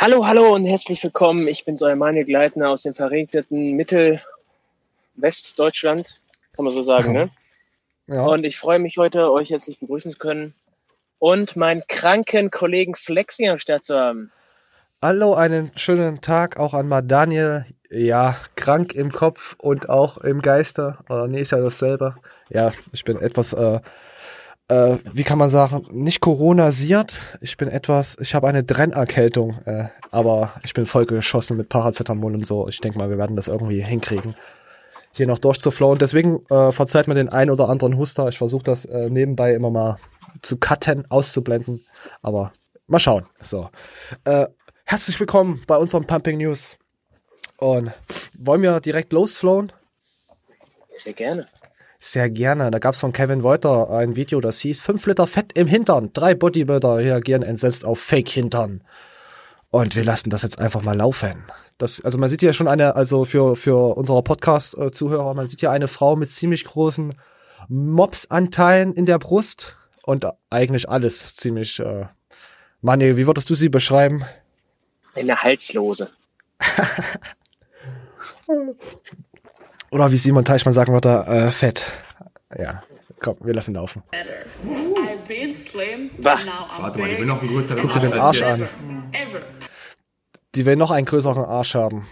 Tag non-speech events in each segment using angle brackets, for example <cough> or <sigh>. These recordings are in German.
Hallo, hallo und herzlich willkommen. Ich bin's, euer Manuel Gleitner aus dem verregneten Mittelwestdeutschland, kann man so sagen, ne? <laughs> Ja. Und ich freue mich heute, euch herzlich begrüßen zu können und meinen kranken Kollegen Flexi am Start zu haben. Hallo, einen schönen Tag auch an mal Daniel. Ja, krank im Kopf und auch im Geiste. Oder nee, ist ja dasselbe. Ja, ich bin etwas, äh, äh, wie kann man sagen, nicht Corona-siert. Ich bin etwas, ich habe eine Brennerkältung, äh, aber ich bin voll geschossen mit Paracetamol und so. Ich denke mal, wir werden das irgendwie hinkriegen, hier noch durchzuflowen. Deswegen äh, verzeiht mir den ein oder anderen Huster. Ich versuche das äh, nebenbei immer mal zu cutten, auszublenden. Aber mal schauen. So. Äh, herzlich willkommen bei unserem Pumping News. Und wollen wir direkt losflowen? Sehr gerne. Sehr gerne. Da gab's von Kevin Wolter ein Video, das hieß 5 Liter Fett im Hintern. Drei Bodybuilder reagieren entsetzt auf Fake-Hintern. Und wir lassen das jetzt einfach mal laufen. Das, also man sieht hier schon eine, also für, für unsere Podcast-Zuhörer, man sieht hier eine Frau mit ziemlich großen Mops-Anteilen in der Brust und eigentlich alles ziemlich, äh, Mani, wie würdest du sie beschreiben? Eine Halslose. <laughs> Oder wie Simon Teichmann sagen würde, äh, fett. Ja, komm, wir lassen laufen. I've been slim, Wah. now I'm Warte mal, ich will noch einen größeren Guck dir den Arsch an. Ever. Die will noch einen größeren Arsch haben.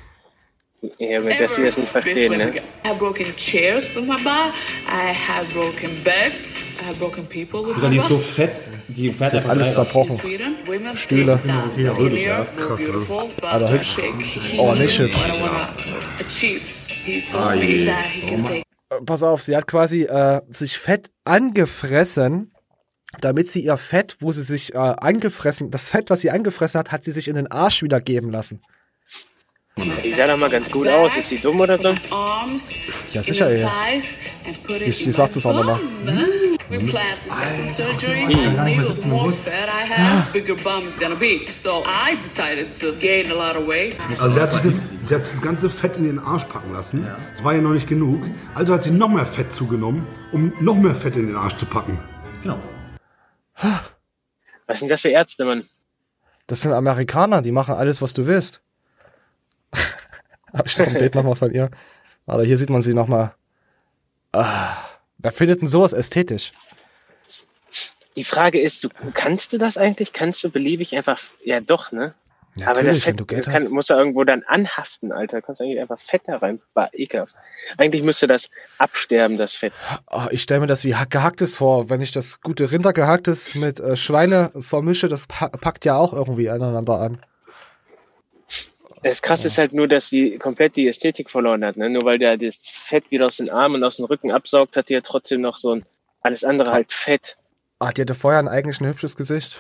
Ja, mit dass sie das nicht been verstehen, slim ne? again. I have broken chairs with my butt. I have broken beds. I have broken people with Sogar my die ist so fett, die Sie hat alles zerbrochen. Stühle. Ja, wirklich, ja. Krass, Aber hübsch. Oh, nicht hübsch. Ah, je. Äh, Pass auf, sie hat quasi äh, sich Fett angefressen, damit sie ihr Fett, wo sie sich äh, angefressen, das Fett, was sie angefressen hat, hat sie sich in den Arsch wieder geben lassen. Die sah doch mal ganz gut aus. Ist sie dumm oder so? Ja, sicher, put Sie- sie sagt es auch nochmal. bum. We planned the second surgery. I knew the more fat I have, bigger bum is gonna be. So I decided to gain a lot of weight. Also sie hat, sich das, sie hat sich das ganze Fett in den Arsch packen lassen. Das war ja noch nicht genug. Also hat sie noch mehr Fett zugenommen, um noch mehr Fett in den Arsch zu packen. Genau. Was sind das für Ärzte, Mann? Das sind Amerikaner, die machen alles, was du willst. <laughs> Hab ich noch ein Bild nochmal von ihr. Aber hier sieht man sie nochmal. Ah, wer findet denn sowas ästhetisch? Die Frage ist, du, kannst du das eigentlich? Kannst du beliebig einfach, ja doch, ne? Ja, Aber das Fett du Geld kann, hast. muss da irgendwo dann anhaften, Alter. Kannst eigentlich einfach Fett da rein. War ekelhaft. Eigentlich müsste das absterben, das Fett. Oh, ich stelle mir das wie hack- gehacktes vor. Wenn ich das gute Rindergehacktes mit äh, Schweine vermische, das pa packt ja auch irgendwie aneinander an. Das krasse ist halt nur, dass sie komplett die Ästhetik verloren hat. Ne? Nur weil der das Fett wieder aus den Armen und aus dem Rücken absaugt, hat die ja trotzdem noch so ein, alles andere halt Fett. Ah, die hatte vorher ein eigentlich ein hübsches Gesicht.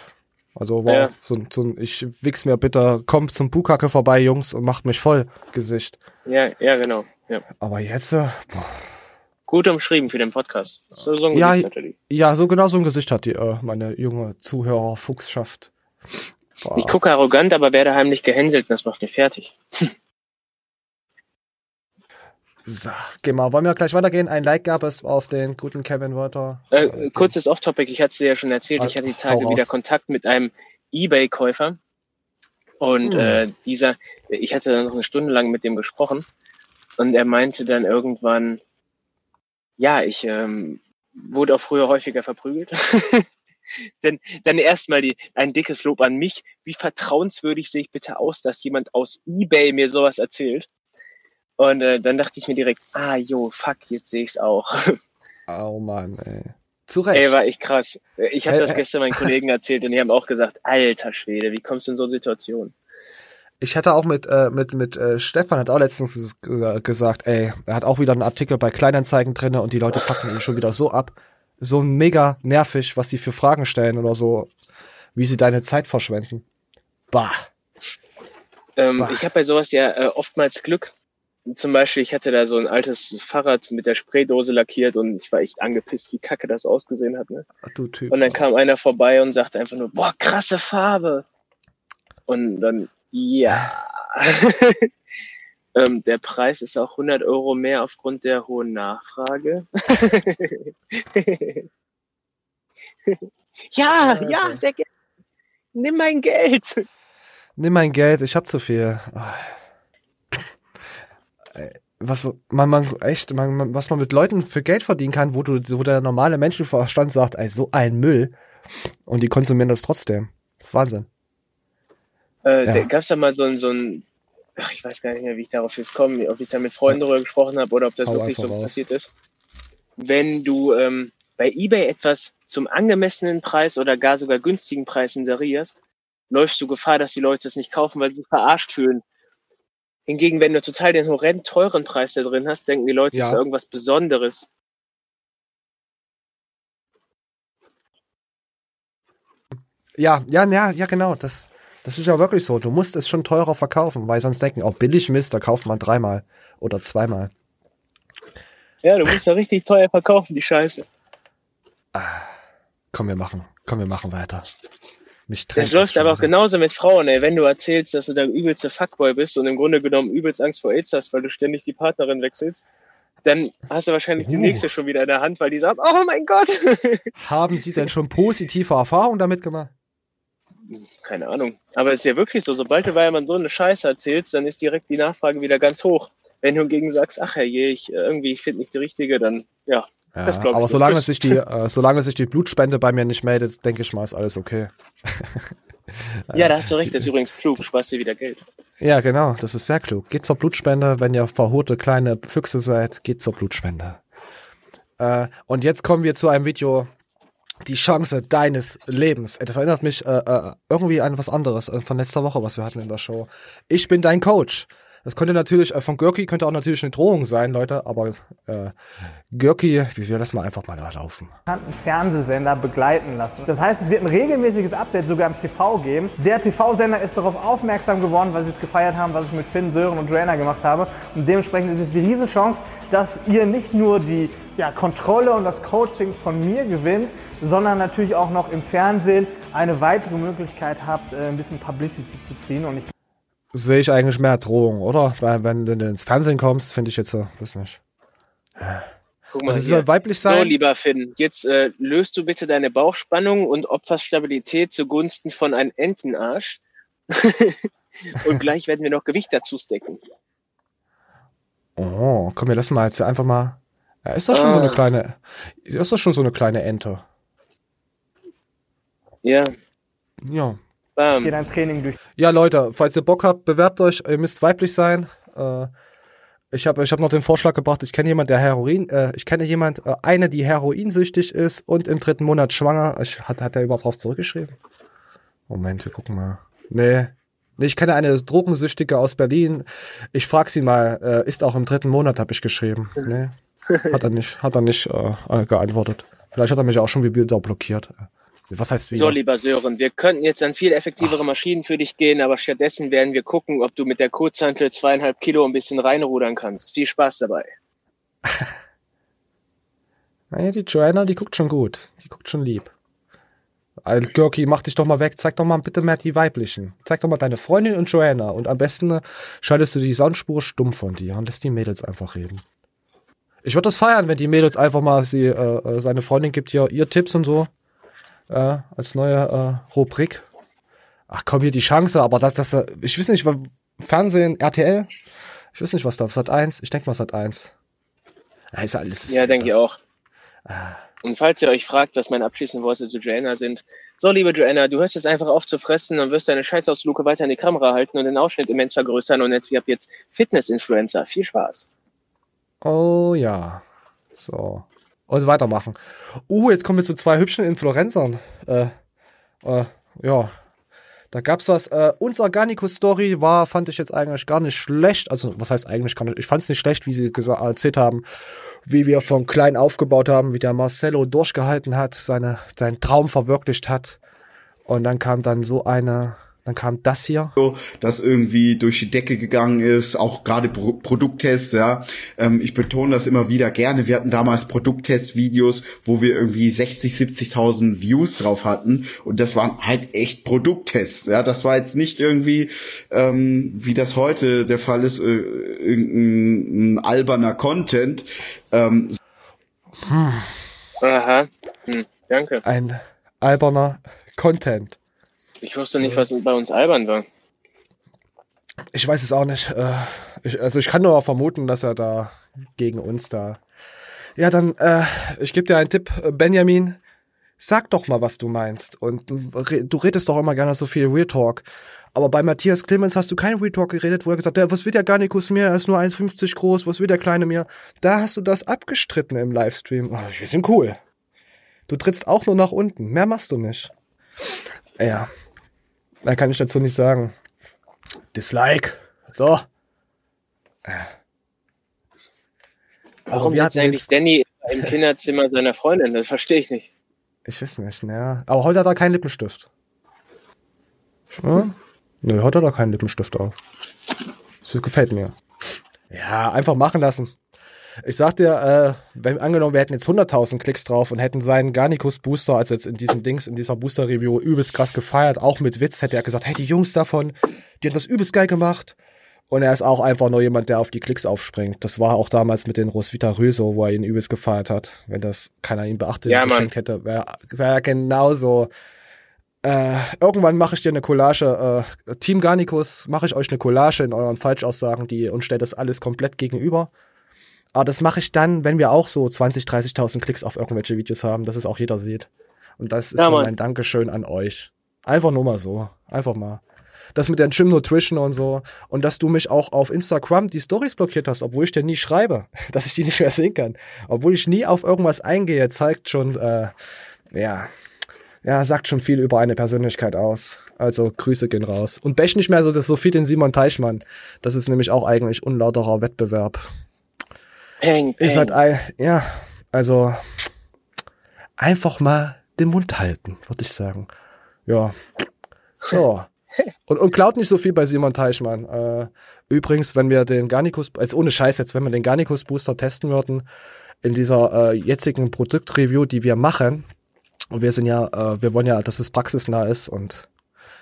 Also war Ja. so, ein- so ein, ich wichs mir bitte, kommt zum Bukacke vorbei, Jungs, und macht mich voll Gesicht. Ja, ja, genau. Ja. Aber jetzt, äh. Gut umschrieben für den Podcast. So, so ein Ja, Gesicht hatte die. ja, so genau so ein Gesicht hat die, äh, meine junge Zuhörer Fuchsschaft. Boah. Ich gucke arrogant, aber werde heimlich gehänselt und das macht mich fertig. So, geh mal, wollen wir gleich weitergehen? Ein Like gab es auf den guten Kevin Walter. Äh, kurzes Off-Topic, ich hatte es dir ja schon erzählt, ich hatte die Tage wieder Kontakt mit einem Ebay-Käufer. Und Hm. äh, dieser, ich hatte dann noch eine Stunde lang mit dem gesprochen und er meinte dann irgendwann, ja, ich ähm, wurde auch früher häufiger verprügelt. <laughs> Denn dann erstmal die, ein dickes Lob an mich. Wie vertrauenswürdig sehe ich bitte aus, dass jemand aus Ebay mir sowas erzählt? Und äh, dann dachte ich mir direkt, ah jo, fuck, jetzt sehe ich's auch. <laughs> Oh Mann, ey. Zu Recht. Ey, war echt krass. Ich habe Äh, das äh. gestern meinen Kollegen erzählt und die haben auch gesagt, alter Schwede, wie kommst du in so eine Situation? Ich hatte auch mit, äh, mit, mit äh, Stefan hat auch letztens ges- gesagt, ey, er hat auch wieder einen Artikel bei Kleinanzeigen drinne und die Leute fucken ihn schon wieder so ab. So mega nervig, was die für Fragen stellen oder so, wie sie deine Zeit verschwenden. Bah. Ähm, Bah. ich habe bei sowas ja äh, oftmals Glück. Zum Beispiel, ich hatte da so ein altes Fahrrad mit der Spraydose lackiert und ich war echt angepisst, wie kacke das ausgesehen hat. Ne? Du Typ. Und dann kam einer vorbei und sagte einfach nur, boah, krasse Farbe. Und dann, ja. <laughs> ähm, der Preis ist auch 100 Euro mehr aufgrund der hohen Nachfrage. <laughs> ja, ja, sehr gerne. Nimm mein Geld. Nimm mein Geld, ich hab zu viel. Was man, man echt, man, was man mit Leuten für Geld verdienen kann, wo du, wo der normale Menschenverstand sagt, ey, so ein Müll. Und die konsumieren das trotzdem. Das ist Wahnsinn. Äh, Ja. da gab's da mal so ein, so ein, ach, ich weiß gar nicht mehr, wie ich darauf jetzt komme, ob ich da mit Freunden darüber gesprochen habe oder ob das Hau wirklich so raus. passiert ist. Wenn du ähm, bei eBay etwas zum angemessenen Preis oder gar sogar günstigen Preis inserierst, läufst du Gefahr, dass die Leute es nicht kaufen, weil sie sich verarscht fühlen. Hingegen, wenn du total den horrend teuren Preis da drin hast, denken die Leute, es Ja. wäre irgendwas Besonderes. Ja, ja, ja, ja, genau. Das, das ist ja wirklich so. Du musst es schon teurer verkaufen, weil sonst denken, oh, billig Mist, da kauft man dreimal oder zweimal. Ja, du musst ja richtig teuer verkaufen, die Scheiße. Komm, wir machen, komm, wir machen weiter. Mich Das läuft aber auch genauso mit Frauen, ey. Wenn du erzählst, dass du der übelste Fuckboy bist und im Grunde genommen übelst Angst vor AIDS hast, weil du ständig die Partnerin wechselst, dann hast du wahrscheinlich die Uh. nächste schon wieder in der Hand, weil die sagt, oh mein Gott. <laughs> Haben Sie denn schon positive Erfahrungen damit gemacht? Keine Ahnung. Aber es ist ja wirklich so, sobald du Weilmann so eine Scheiße erzählst, dann ist direkt die Nachfrage wieder ganz hoch. Wenn du hingegen sagst, ach herrje, ich äh, irgendwie, ich finde nicht die richtige, dann ja. Ja, Das glaub ich aber nicht. solange sich die, äh, solange sich die Blutspende bei mir nicht meldet, denke ich mal, ist alles okay. <laughs> Ja, da <laughs> hast du recht, das ist übrigens klug, sparst dir wieder Geld. Ja, genau, das ist sehr klug. Geht zur Blutspende, wenn ihr verhurte kleine Füchse seid, geht zur Blutspende. Äh, und jetzt kommen wir zu einem Video, die Chance deines Lebens. Das erinnert mich äh, äh, irgendwie an was anderes äh, von letzter Woche, was wir hatten in der Show. Ich bin dein Coach. Das könnte natürlich, äh, von Görki könnte auch natürlich eine Drohung sein, Leute, aber äh, Görki, wir lassen mal einfach mal laufen. bekannten Fernsehsender begleiten lassen. Das heißt, es wird ein regelmäßiges Update sogar im TV geben. Der TV-Sender ist darauf aufmerksam geworden, weil sie es gefeiert haben, was ich mit Finn, Sören und Joanna gemacht habe. Und dementsprechend ist es die Riesenchance, dass ihr nicht nur die ja, Kontrolle und das Coaching von mir gewinnt, sondern natürlich auch noch im Fernsehen eine weitere Möglichkeit habt, äh, ein bisschen Publicity zu ziehen. Und ich Sehe ich eigentlich mehr Drohung, oder? Weil wenn du ins Fernsehen kommst, finde ich jetzt so, weiß nicht. Guck mal Also es hier. soll weiblich So, sein. lieber Finn, jetzt äh, löst du bitte deine Bauchspannung und opferst Stabilität zugunsten von einem Entenarsch. <laughs> und gleich werden wir noch Gewicht dazu stecken. Oh, komm, wir lassen mal jetzt einfach mal. Ja, ist doch schon so eine Ah. kleine, ist doch schon so eine kleine Ente. Ja, Ja. bam. gehe dein Training durch. Ja, Leute, falls ihr Bock habt, bewerbt euch, ihr müsst weiblich sein. Äh, ich habe ich hab noch den Vorschlag gebracht, ich kenne jemand, der Heroin, äh, ich kenne jemand, äh, eine, die heroinsüchtig ist und im dritten Monat schwanger. Ich, hat, hat er überhaupt drauf zurückgeschrieben? Moment, wir gucken mal. Nee. Nee, ich kenne eine Drogensüchtige aus Berlin. Ich frag sie mal, äh, ist auch im dritten Monat, habe ich geschrieben. Nee. Hat er nicht, hat er nicht äh, geantwortet. Vielleicht hat er mich auch schon wieder blockiert. Was heißt wieder? So, lieber Sören, wir könnten jetzt an viel effektivere Maschinen für dich gehen, aber stattdessen werden wir gucken, ob du mit der Kurzhantel zweieinhalb Kilo ein bisschen reinrudern kannst. Viel Spaß dabei. <laughs> Naja, die Joanna, die guckt schon gut. Die guckt schon lieb. Al- Görki, mach dich doch mal weg. Zeig doch mal bitte mehr die weiblichen. Zeig doch mal deine Freundin und Joanna. Und am besten äh, schaltest du die Soundspur stumm von dir und lässt die Mädels einfach reden. Ich würde das feiern, wenn die Mädels einfach mal sie, äh, äh, seine Freundin gibt hier ihr Tipps und so. Äh, als neue äh, Rubrik. Ach komm, hier die Chance, aber das, das, äh, ich weiß nicht, Fernsehen, RTL? Ich weiß nicht, was da, Sat 1? Ich denke mal Sat 1. Ja, ist alles. Ja, denke ich auch. Ah. Und falls ihr euch fragt, was meine abschließenden Worte zu Joanna sind, so, liebe Joanna, du hörst jetzt einfach auf zu fressen und wirst deine Scheißausluke weiter in die Kamera halten und den Ausschnitt immens vergrößern und jetzt, ihr habt jetzt Fitness-Influencer. Viel Spaß. Oh ja. So. Und weitermachen. Uh, jetzt kommen wir zu zwei hübschen Influencern. Äh, äh, ja. Da gab's was. Äh, uns Organico-Story war, fand ich jetzt eigentlich gar nicht schlecht. Also, was heißt eigentlich gar nicht? Ich fand es nicht schlecht, wie sie erzählt haben, wie wir von klein aufgebaut haben, wie der Marcello durchgehalten hat, seine, seinen Traum verwirklicht hat. Und dann kam dann so eine, dann kam das hier. das irgendwie durch die Decke gegangen ist, auch gerade Pro Produkttests, ja. Ähm, ich betone das immer wieder gerne. Wir hatten damals Produkttest-Videos, wo wir irgendwie 60, 70.000 Views drauf hatten und das waren halt echt Produkttests, ja. Das war jetzt nicht irgendwie, ähm, wie das heute der Fall ist, äh, irgendein ein alberner Content. Ähm, Aha. Hm, danke. Ein alberner Content. Ich wusste nicht, was bei uns albern war. ich weiß es auch nicht. Äh, ich, also ich kann nur vermuten, dass er da gegen uns da. Ja, dann, äh, ich gebe dir einen Tipp, äh, Benjamin. Sag doch mal, was du meinst. Und du redest doch immer gerne so viel Real Talk. Aber bei Matthias Clemens hast du kein Real Talk geredet, wo er gesagt hat, was will der Garnikus mir? Er ist nur 1,50 groß, was will der Kleine mir? Da hast du das abgestritten im Livestream. Oh, wir sind cool. Du trittst auch nur nach unten. Mehr machst du nicht. Ja. Da kann ich dazu nicht sagen. Dislike. So. Warum sitzt eigentlich. Danny im Kinderzimmer seiner Freundin? Das verstehe ich nicht. Ich weiß nicht, naja. Aber heute hat er keinen Lippenstift. Ja? Nö, heute hat er keinen Lippenstift auf. Das gefällt mir. Ja, einfach machen lassen. Ich sag dir, äh, wenn angenommen, wir hätten jetzt 100.000 Klicks drauf und hätten seinen Garnicus Booster, also jetzt in diesem Dings, in dieser Booster-Review, übelst krass gefeiert, auch mit Witz, hätte er gesagt, hey, die Jungs davon, die haben das übelst geil gemacht. Und er ist auch einfach nur jemand, der auf die Klicks aufspringt. Das war auch damals mit den Roswitha Röso, wo er ihn übelst gefeiert hat. Wenn das keiner ihn beachtet Ja, geschenkt hätte, wäre wär er genauso. Äh, irgendwann mache ich dir eine Collage, äh, Team Garnicus, mache ich euch eine Collage in euren Falschaussagen, die und stelle das alles komplett gegenüber. Aber das mache ich dann, wenn wir auch so 20, 30.000 Klicks auf irgendwelche Videos haben, dass es auch jeder sieht. Und das ist Ja, dann mein Dankeschön an euch. Einfach nur mal so. Einfach mal. Das mit der Gym Nutrition und so. Und dass du mich auch auf Instagram die Stories blockiert hast, obwohl ich dir nie schreibe, <laughs> dass ich die nicht mehr sehen kann. Obwohl ich nie auf irgendwas eingehe, zeigt schon, äh, ja, ja, sagt schon viel über eine Persönlichkeit aus. Also Grüße gehen raus. Und bech nicht mehr so, so viel den Simon Teichmann. Das ist nämlich auch eigentlich unlauterer Wettbewerb. Peng, peng. Ist halt, ein, ja, also einfach mal den Mund halten, würde ich sagen. Ja. So. <laughs> Und, und klaut nicht so viel bei Simon Teichmann. Äh, übrigens, wenn wir den Garnicus, jetzt ohne Scheiß jetzt, wenn wir den Garnicus Booster testen würden, in dieser äh, jetzigen Produktreview, die wir machen, und wir sind ja, äh, wir wollen ja, dass es praxisnah ist und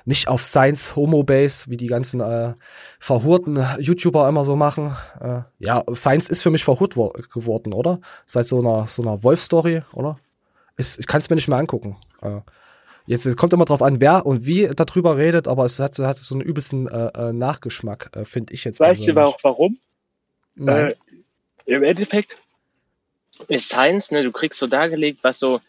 nicht auf Science Homo Base, wie die ganzen äh, verhurten YouTuber immer so machen. Äh, ja, Science ist für mich verhurt wo geworden, oder? Seit so einer so einer Wolf-Story, oder? Ist, ich kann es mir nicht mehr angucken. Äh, jetzt kommt immer drauf an, wer und wie darüber redet, aber es hat, hat so einen übelsten äh, äh, Nachgeschmack, äh, finde ich jetzt. Weißt du persönlich. auch warum? Nein. Äh, Im Endeffekt ist Science, ne, du kriegst so dargelegt, was so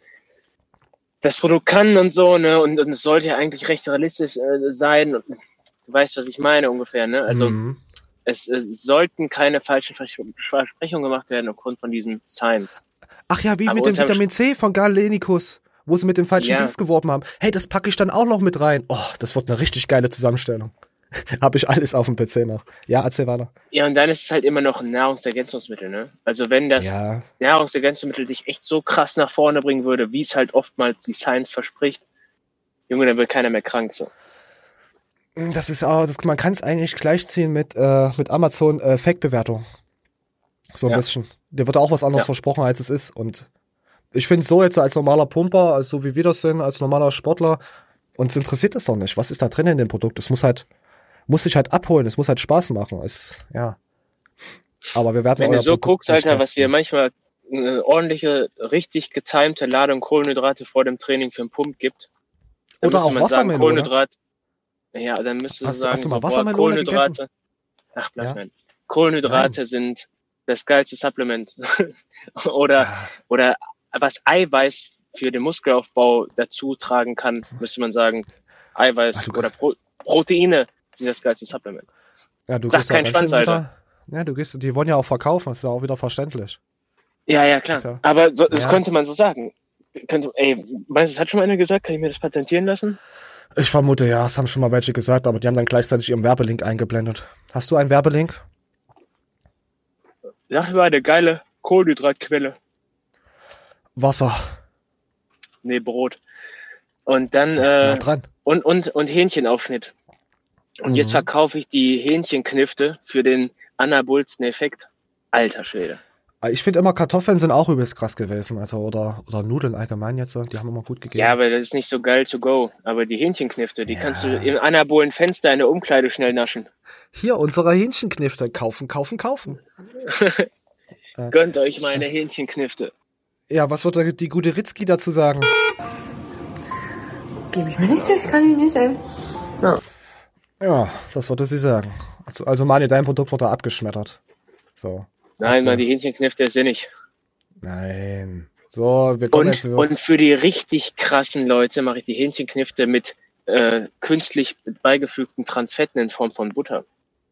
das Produkt kann und so, ne, und, und es sollte ja eigentlich recht realistisch äh, sein. Und, du weißt, was ich meine ungefähr, ne? Also Mhm. es, es sollten keine falschen Vers- Versprechungen gemacht werden aufgrund von diesem Science. Ach ja, wie Aber mit dem Vitamin C von Galenicus, wo sie mit dem falschen Ja. Dings geworben haben. Hey, das packe ich dann auch noch mit rein. Oh, das wird eine richtig geile Zusammenstellung. <laughs> Habe ich alles auf dem PC noch. Ja, erzähl weiter. Ja, und dann ist es halt immer noch ein Nahrungsergänzungsmittel, ne? Also wenn das Ja, Nahrungsergänzungsmittel dich echt so krass nach vorne bringen würde, wie es halt oftmals die Science verspricht, Junge, dann wird keiner mehr krank so. das ist auch, das, man kann es eigentlich gleichziehen mit, äh, mit Amazon äh, Fake-Bewertung. So ein Ja. bisschen. Dir wird auch was anderes Ja. versprochen, als es ist. Und ich finde so jetzt als normaler Pumper, also so wie wir das sind, als normaler Sportler, uns interessiert das doch nicht. Was ist da drin in dem Produkt? Es muss halt, muss sich halt abholen, es muss halt Spaß machen. Es, ja. Aber wir werden Wenn du so Produkt guckst, Alter, was testen. dir manchmal eine ordentliche, richtig getimte Ladung Kohlenhydrate vor dem Training für einen Pump gibt. dann Oder müsste auch Wassermelone. Kohlenhydrat. Ja, dann müsstest du Hast sagen, hast du mal so, boah, Wassermelone Kohlenhydrate. Ach, bleib Ja? Kohlenhydrate sind das geilste Supplement. <laughs> oder, Ja. oder was Eiweiß für den Muskelaufbau dazu tragen kann, müsste man sagen, Eiweiß du- oder Pro Proteine sind das geilste Supplement. Ja, du Sag gehst schön Schwanz, wieder, Ja, du gehst, die wollen ja auch verkaufen, ist ja auch wieder verständlich. Ja, ja, klar. Ja- Aber so, das Ja. könnte man so sagen. Könnte, ey, meinst du, das hat schon mal einer gesagt? Kann ich mir das patentieren lassen? Ich vermute, ja, es haben schon mal welche gesagt, aber die haben dann gleichzeitig ihren Werbelink eingeblendet. Hast du einen Werbelink? Sag mal, eine geile Kohlenhydratquelle. Wasser. Nee, Brot. Und dann, äh, dran. und, und, und Hähnchenaufschnitt. Und jetzt Mhm. verkaufe ich die Hähnchenknifte für den anabolsten Effekt. Alter Schwede. Ich finde immer, Kartoffeln sind auch übelst krass gewesen. Also, oder, oder Nudeln allgemein jetzt, so, die haben immer gut gegeben. Ja, aber das ist nicht so geil to go. Aber die Hähnchenknifte, die Ja. kannst du im anabolen Fenster in der Umkleide schnell naschen. Hier, unsere Hähnchenknifte. Kaufen, kaufen, kaufen. <laughs> Gönnt euch meine Hähnchenknifte. Ja, was wird die gute Ritzki dazu sagen? Gebe ich mir nicht, ich kann ihn nicht, ey. Ja. Ja, das wollte sie sagen. Also, also Mani, dein Produkt wurde abgeschmettert. So. Nein, Okay. mal die Hähnchenknifte ist sinnig. Nein. So, wir kommen Und, jetzt über. und für die richtig krassen Leute mache ich die Hähnchenknifte mit äh, künstlich beigefügten Transfetten in Form von Butter.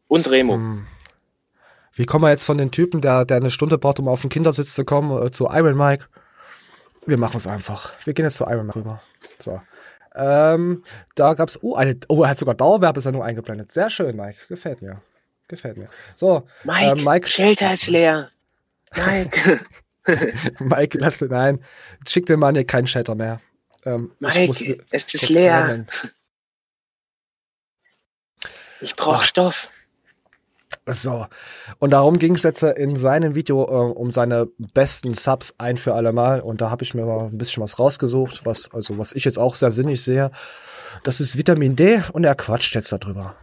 Und Remo. Hm. Wie kommen wir jetzt von den Typen, der, der eine Stunde braucht, um auf den Kindersitz zu kommen, äh, zu Iron Mike? Wir machen es einfach. Wir gehen jetzt zu Iron Mike rüber. So. Ähm, da gab's, oh, eine, oh, er hat sogar Dauerwerbesendung eingeblendet. Sehr schön, Mike. Gefällt mir. Gefällt mir. So, Mike, äh, Mike, Shelter ist leer. Mike, <laughs> Mike, lass den ein. Schick dem Mann hier keinen Shatter mehr. Ähm, ich muss Mike, es ist leer. trennen. Ich brauche. Stoff. So. Und darum ging es jetzt äh, in seinem Video äh, um seine besten Subs ein für alle Mal. Und da habe ich mir mal ein bisschen was rausgesucht, was, also was ich jetzt auch sehr sinnig sehe. Das ist Vitamin D und er quatscht jetzt darüber.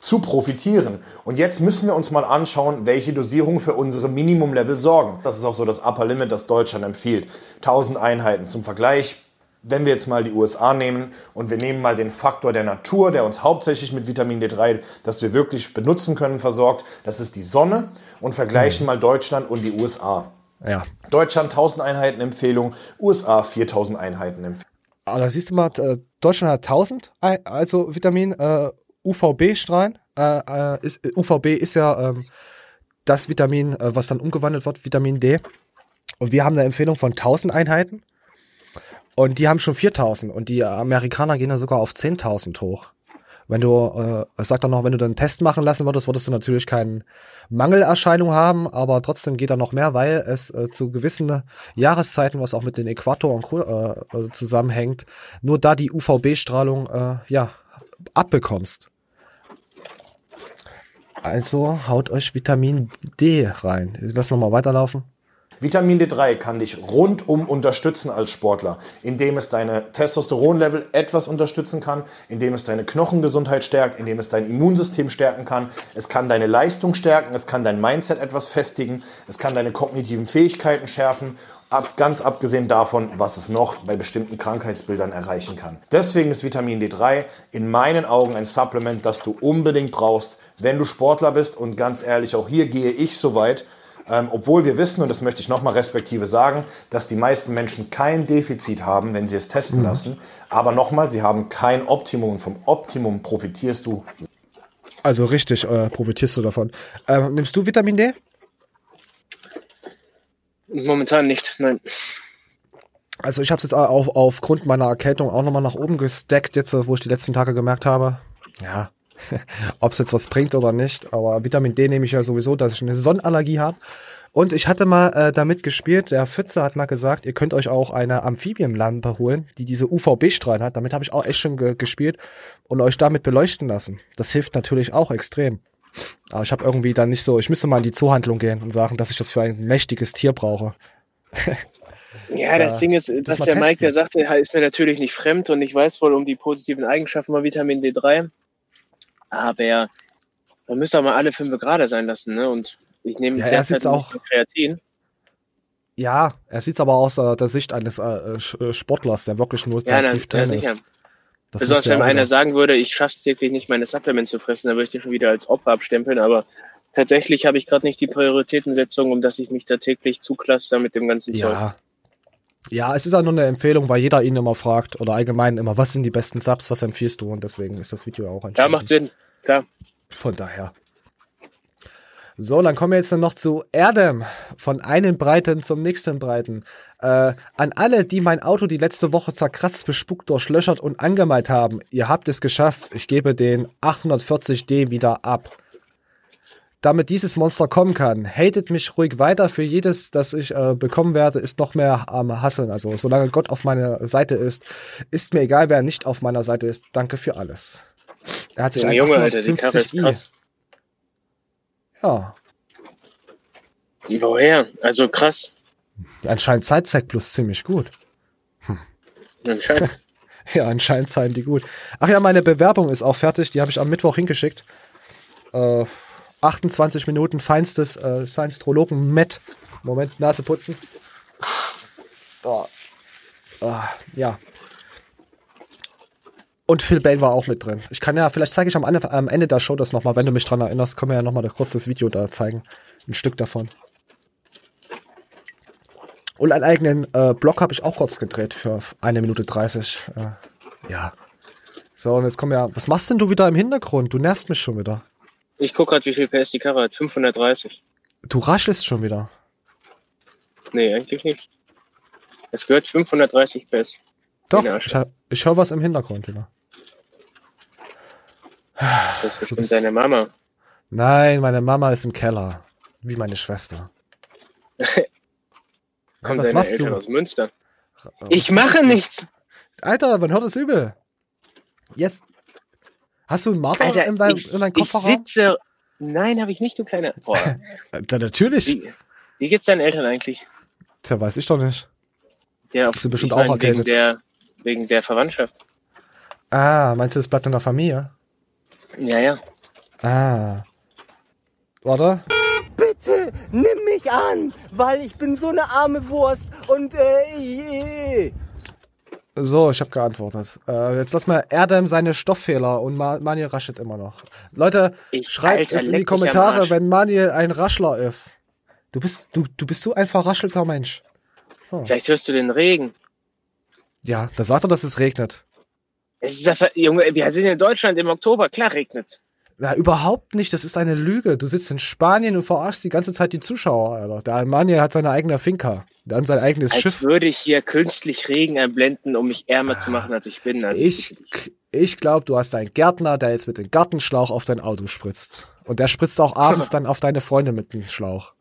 zu profitieren. Und jetzt müssen wir uns mal anschauen, welche Dosierungen für unsere Minimum-Level sorgen. Das ist auch so das Upper Limit, das Deutschland empfiehlt. 1000 Einheiten zum Vergleich. Wenn wir jetzt mal die USA nehmen und wir nehmen mal den Faktor der Natur, der uns hauptsächlich mit Vitamin D3, das wir wirklich benutzen können, versorgt, das ist die Sonne und vergleichen mal Deutschland und die USA. Ja. Deutschland 1000 Einheiten Empfehlung, USA 4000 Einheiten Empfehlung. Aber da siehst du mal, äh, Deutschland hat 1000, Ei- also Vitamin, äh, UVB-Strahlen. Äh, äh, ist, UVB ist ja ähm, das Vitamin, äh, was dann umgewandelt wird, Vitamin D. Und wir haben eine Empfehlung von 1000 Einheiten. Und die haben schon 4000. Und die Amerikaner gehen da sogar auf 10.000 hoch. Wenn du, äh, sagt dann noch, wenn du dann einen Test machen lassen würdest, würdest du natürlich keine Mangelerscheinung haben, aber trotzdem geht da noch mehr, weil es äh, zu gewissen Jahreszeiten, was auch mit den Äquator und. Äh, äh, zusammenhängt, nur da die UVB-Strahlung äh, ja abbekommst. Also haut euch Vitamin D rein. Lass noch mal weiterlaufen. Vitamin D3 kann dich rundum unterstützen als Sportler, indem es deine Testosteronlevel etwas unterstützen kann, indem es deine Knochengesundheit stärkt, indem es dein Immunsystem stärken kann. Es kann deine Leistung stärken, es kann dein Mindset etwas festigen, es kann deine kognitiven Fähigkeiten schärfen. Ab, ganz abgesehen davon, was es noch bei bestimmten Krankheitsbildern erreichen kann. Deswegen ist Vitamin D3 in meinen Augen ein Supplement, das du unbedingt brauchst, wenn du Sportler bist. Und ganz ehrlich, auch hier gehe ich so weit, ähm, obwohl wir wissen, und das möchte ich nochmal respektive sagen, dass die meisten Menschen kein Defizit haben, wenn sie es testen lassen. Aber nochmal, sie haben kein Optimum. Und vom Optimum profitierst du. Also richtig äh, profitierst du davon. Ähm, nimmst du Vitamin D? Momentan nicht, nein. Also ich habe es jetzt auf, aufgrund meiner Erkältung auch nochmal nach oben gesteckt, jetzt äh, wo ich die letzten Tage gemerkt habe, ja, <laughs> ob es jetzt was bringt oder nicht. Aber Vitamin D nehme ich ja sowieso, dass ich eine Sonnenallergie habe. Und ich hatte mal äh, damit gespielt, der Pfütze hat mal gesagt, ihr könnt euch auch eine Amphibienlampe holen, die diese UVB-Strahlen hat. Damit habe ich auch echt schon ge gespielt und euch damit beleuchten lassen. Das hilft natürlich auch extrem. Aber ich habe irgendwie dann nicht so, ich müsste mal in die Zoohandlung gehen und sagen, dass ich das für ein mächtiges Tier brauche. <laughs> Ja, das Ding ist, was mal der Mike testen. da sagte, ist mir natürlich nicht fremd und ich weiß wohl um die positiven Eigenschaften von Vitamin D3. Aber man müsste auch mal alle fünf gerade sein lassen, ne? Und ich nehme Ja, er sieht's auch- Kreatin. Ja, er sieht's aber aus äh, der Sicht eines äh, Sch- äh, Sportlers, der wirklich nur Ja, aktiv ja, drin ist. sicher. Das Besonders ja wenn einer sagen würde, ich schaff's wirklich nicht, meine Supplements zu fressen, dann würde ich den schon wieder als Opfer abstempeln. Aber tatsächlich habe ich gerade nicht die Prioritätensetzung, um dass ich mich da täglich zuklasse mit dem ganzen Zeug. Ja. Ja, es ist auch nur eine Empfehlung, weil jeder ihn immer fragt oder allgemein immer, was sind die besten Subs, was empfiehlst du? Und deswegen ist das Video auch Ja, entstanden. macht Sinn. Klar. Von daher. So, dann kommen wir jetzt noch zu Erdem. Von einem Breiten zum nächsten Breiten. Äh, an alle, die mein Auto die letzte Woche zerkratzt, bespuckt, durchlöchert und angemalt haben. Ihr habt es geschafft. Ich gebe den 840D wieder ab. Damit dieses Monster kommen kann, hatet mich ruhig weiter. Für jedes, das ich äh, bekommen werde, ist noch mehr am Hasseln. Also, solange Gott auf meiner Seite ist, ist mir egal, wer nicht auf meiner Seite ist. Danke für alles. Er hat sich ein Junge, Alter, die Karre ist 850i krass. ja, Woher? Also krass. anscheinend Zeitzeig plus ziemlich gut. Anscheinend. <laughs> Ja, anscheinend zeigen die gut. Ach ja, meine Bewerbung ist auch fertig. Die habe ich am Mittwoch hingeschickt. Äh, 28 Minuten feinstes äh, Science-Trologen Met. Moment, Nase putzen. Oh. Ah, ja. Und Phil Bane war auch mit drin. Ich kann ja, vielleicht zeige ich am, Ende- am Ende der Show das nochmal, wenn du mich dran erinnerst, können wir ja nochmal kurz das Video da zeigen. Ein Stück davon. Und einen eigenen äh, Blog habe ich auch kurz gedreht für eine Minute 30. Äh, ja. So, und jetzt kommen wir. Was machst denn du wieder im Hintergrund? Du nervst mich schon wieder. Ich guck gerade, wie viel PS die Karre hat. 530. Du raschelst schon wieder. Nee, eigentlich nicht. Es gehört 530 PS. Doch, ich, hab- ich höre was im Hintergrund wieder. Das ist bestimmt bist- deine Mama. Nein, meine Mama ist im Keller. Wie meine Schwester. <laughs> Kommt was machst Eltern du? aus Münster. Ich mache nichts. Alter, man hört es übel. Jetzt. Hast du einen Marder Alter, in, deinem ich, in deinem ich Kofferraum? sitze. Nein, habe ich nicht, du kleiner. Boah. <laughs> Äh, natürlich. Wie, wie geht's deinen Eltern eigentlich? Tja, weiß ich doch nicht. Ja, Sind bestimmt ich mein, auch wegen erkältet. der, wegen der Verwandtschaft. Ah, meinst du, das bleibt in der Familie? Ja, ja. Ah. Warte. Bitte nimm mich an, weil ich bin so eine arme Wurst und äh, So, ich habe geantwortet. Äh, jetzt lass mal Erdem seine Stofffehler und Ma Manuel raschelt immer noch. Leute, Ich- schreibt Alter, es in die Kommentare, wenn Manuel ein Raschler ist. Du bist, du, du bist so ein verraschelter Mensch. So. Vielleicht hörst du den Regen. Ja, da sagt er, dass es regnet. Es ist einfach, Junge, wir sind in Deutschland im Oktober, klar regnet's. Ja, überhaupt nicht. Das ist eine Lüge. Du sitzt in Spanien und verarschst die ganze Zeit die Zuschauer, Alter. Der Manuel hat seine eigene Finca. Hat sein eigenes Als Schiff. würde ich hier künstlich Regen einblenden, um mich ärmer zu machen, als ich bin. Also Ich, ich glaube, du hast einen Gärtner, der jetzt mit dem Gartenschlauch auf dein Auto spritzt. Und der spritzt auch abends <laughs> dann auf deine Freunde mit dem Schlauch,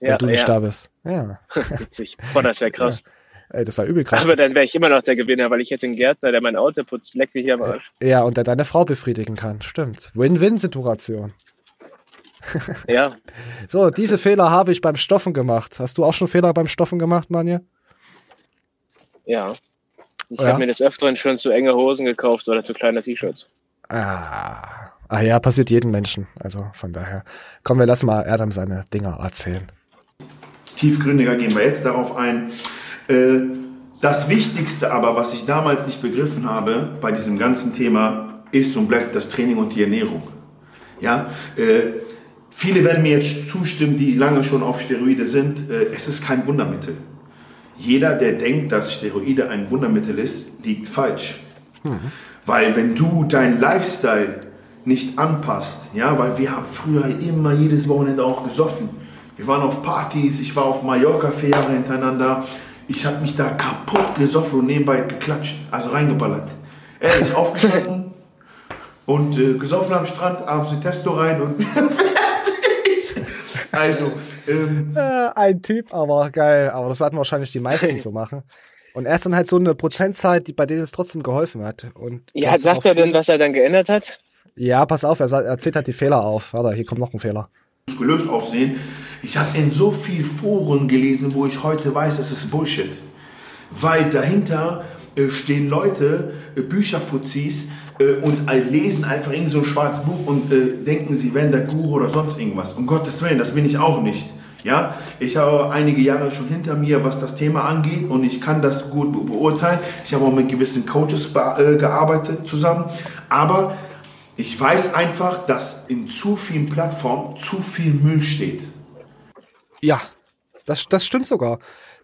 wenn ja, du nicht ja, da bist. Ja. <laughs> witzig. Boah, das wäre <laughs> krass. Ey, das war übel krass. Aber dann wäre ich immer noch der Gewinner, weil ich hätte einen Gärtner, der mein Auto putzt, leck mich hier am Arsch. ja, und der deine Frau befriedigen kann. Stimmt. Win-Win-Situation. Ja, <laughs> So, diese Fehler habe ich beim Stoffen gemacht. Hast du auch schon Fehler beim Stoffen gemacht, Manje? ja. Ich Ja. habe mir des Öfteren schon zu enge Hosen gekauft oder zu kleine T-Shirts. Ah. Ah ja, passiert jedem Menschen. Also von daher. Komm, wir lassen mal Adam seine Dinger erzählen. tiefgründiger gehen wir jetzt darauf ein. Äh, Das Wichtigste aber, was ich damals nicht begriffen habe bei diesem ganzen Thema, ist und bleibt das Training und die Ernährung. Ja, äh, viele werden mir jetzt zustimmen, die lange schon auf Steroide sind. Äh, es ist kein Wundermittel. Jeder, der denkt, dass Steroide ein Wundermittel ist, liegt falsch. Weil wenn du deinen Lifestyle nicht anpasst, ja, weil wir haben früher immer jedes Wochenende auch gesoffen. Wir waren auf Partys, ich war auf Mallorca vier Jahre hintereinander. Ich habe mich da kaputt gesoffen und nebenbei geklatscht, also reingeballert. Ehrlich, aufgestanden <laughs> und äh, gesoffen am Strand, abends die Testo rein und. <laughs> Also, ähm, Äh, ein Typ, aber geil. Aber das werden wahrscheinlich die meisten <laughs> so machen. Und er ist dann halt so eine Prozentzahl, die bei denen es trotzdem geholfen hat. Und Ja, sagt er denn, was er dann geändert hat? Ja, pass auf, er, er zählt halt die Fehler auf. Warte, hier kommt noch ein Fehler. muskulös aussehen. Ich habe in so viel Foren gelesen, wo ich heute weiß, es ist Bullshit. Weil dahinter äh, stehen Leute, äh, Bücherfuzis, äh, und lesen einfach irgend so ein schwarzes Buch und äh, denken, sie wären der Guru oder sonst irgendwas. Um Gottes Willen, das bin ich auch nicht. Ja, ich habe einige Jahre schon hinter mir, was das Thema angeht und ich kann das gut be beurteilen. Ich habe auch mit gewissen Coaches äh, gearbeitet zusammen, aber ich weiß einfach, dass in zu vielen Plattformen zu viel Müll steht. Ja, das, das stimmt sogar.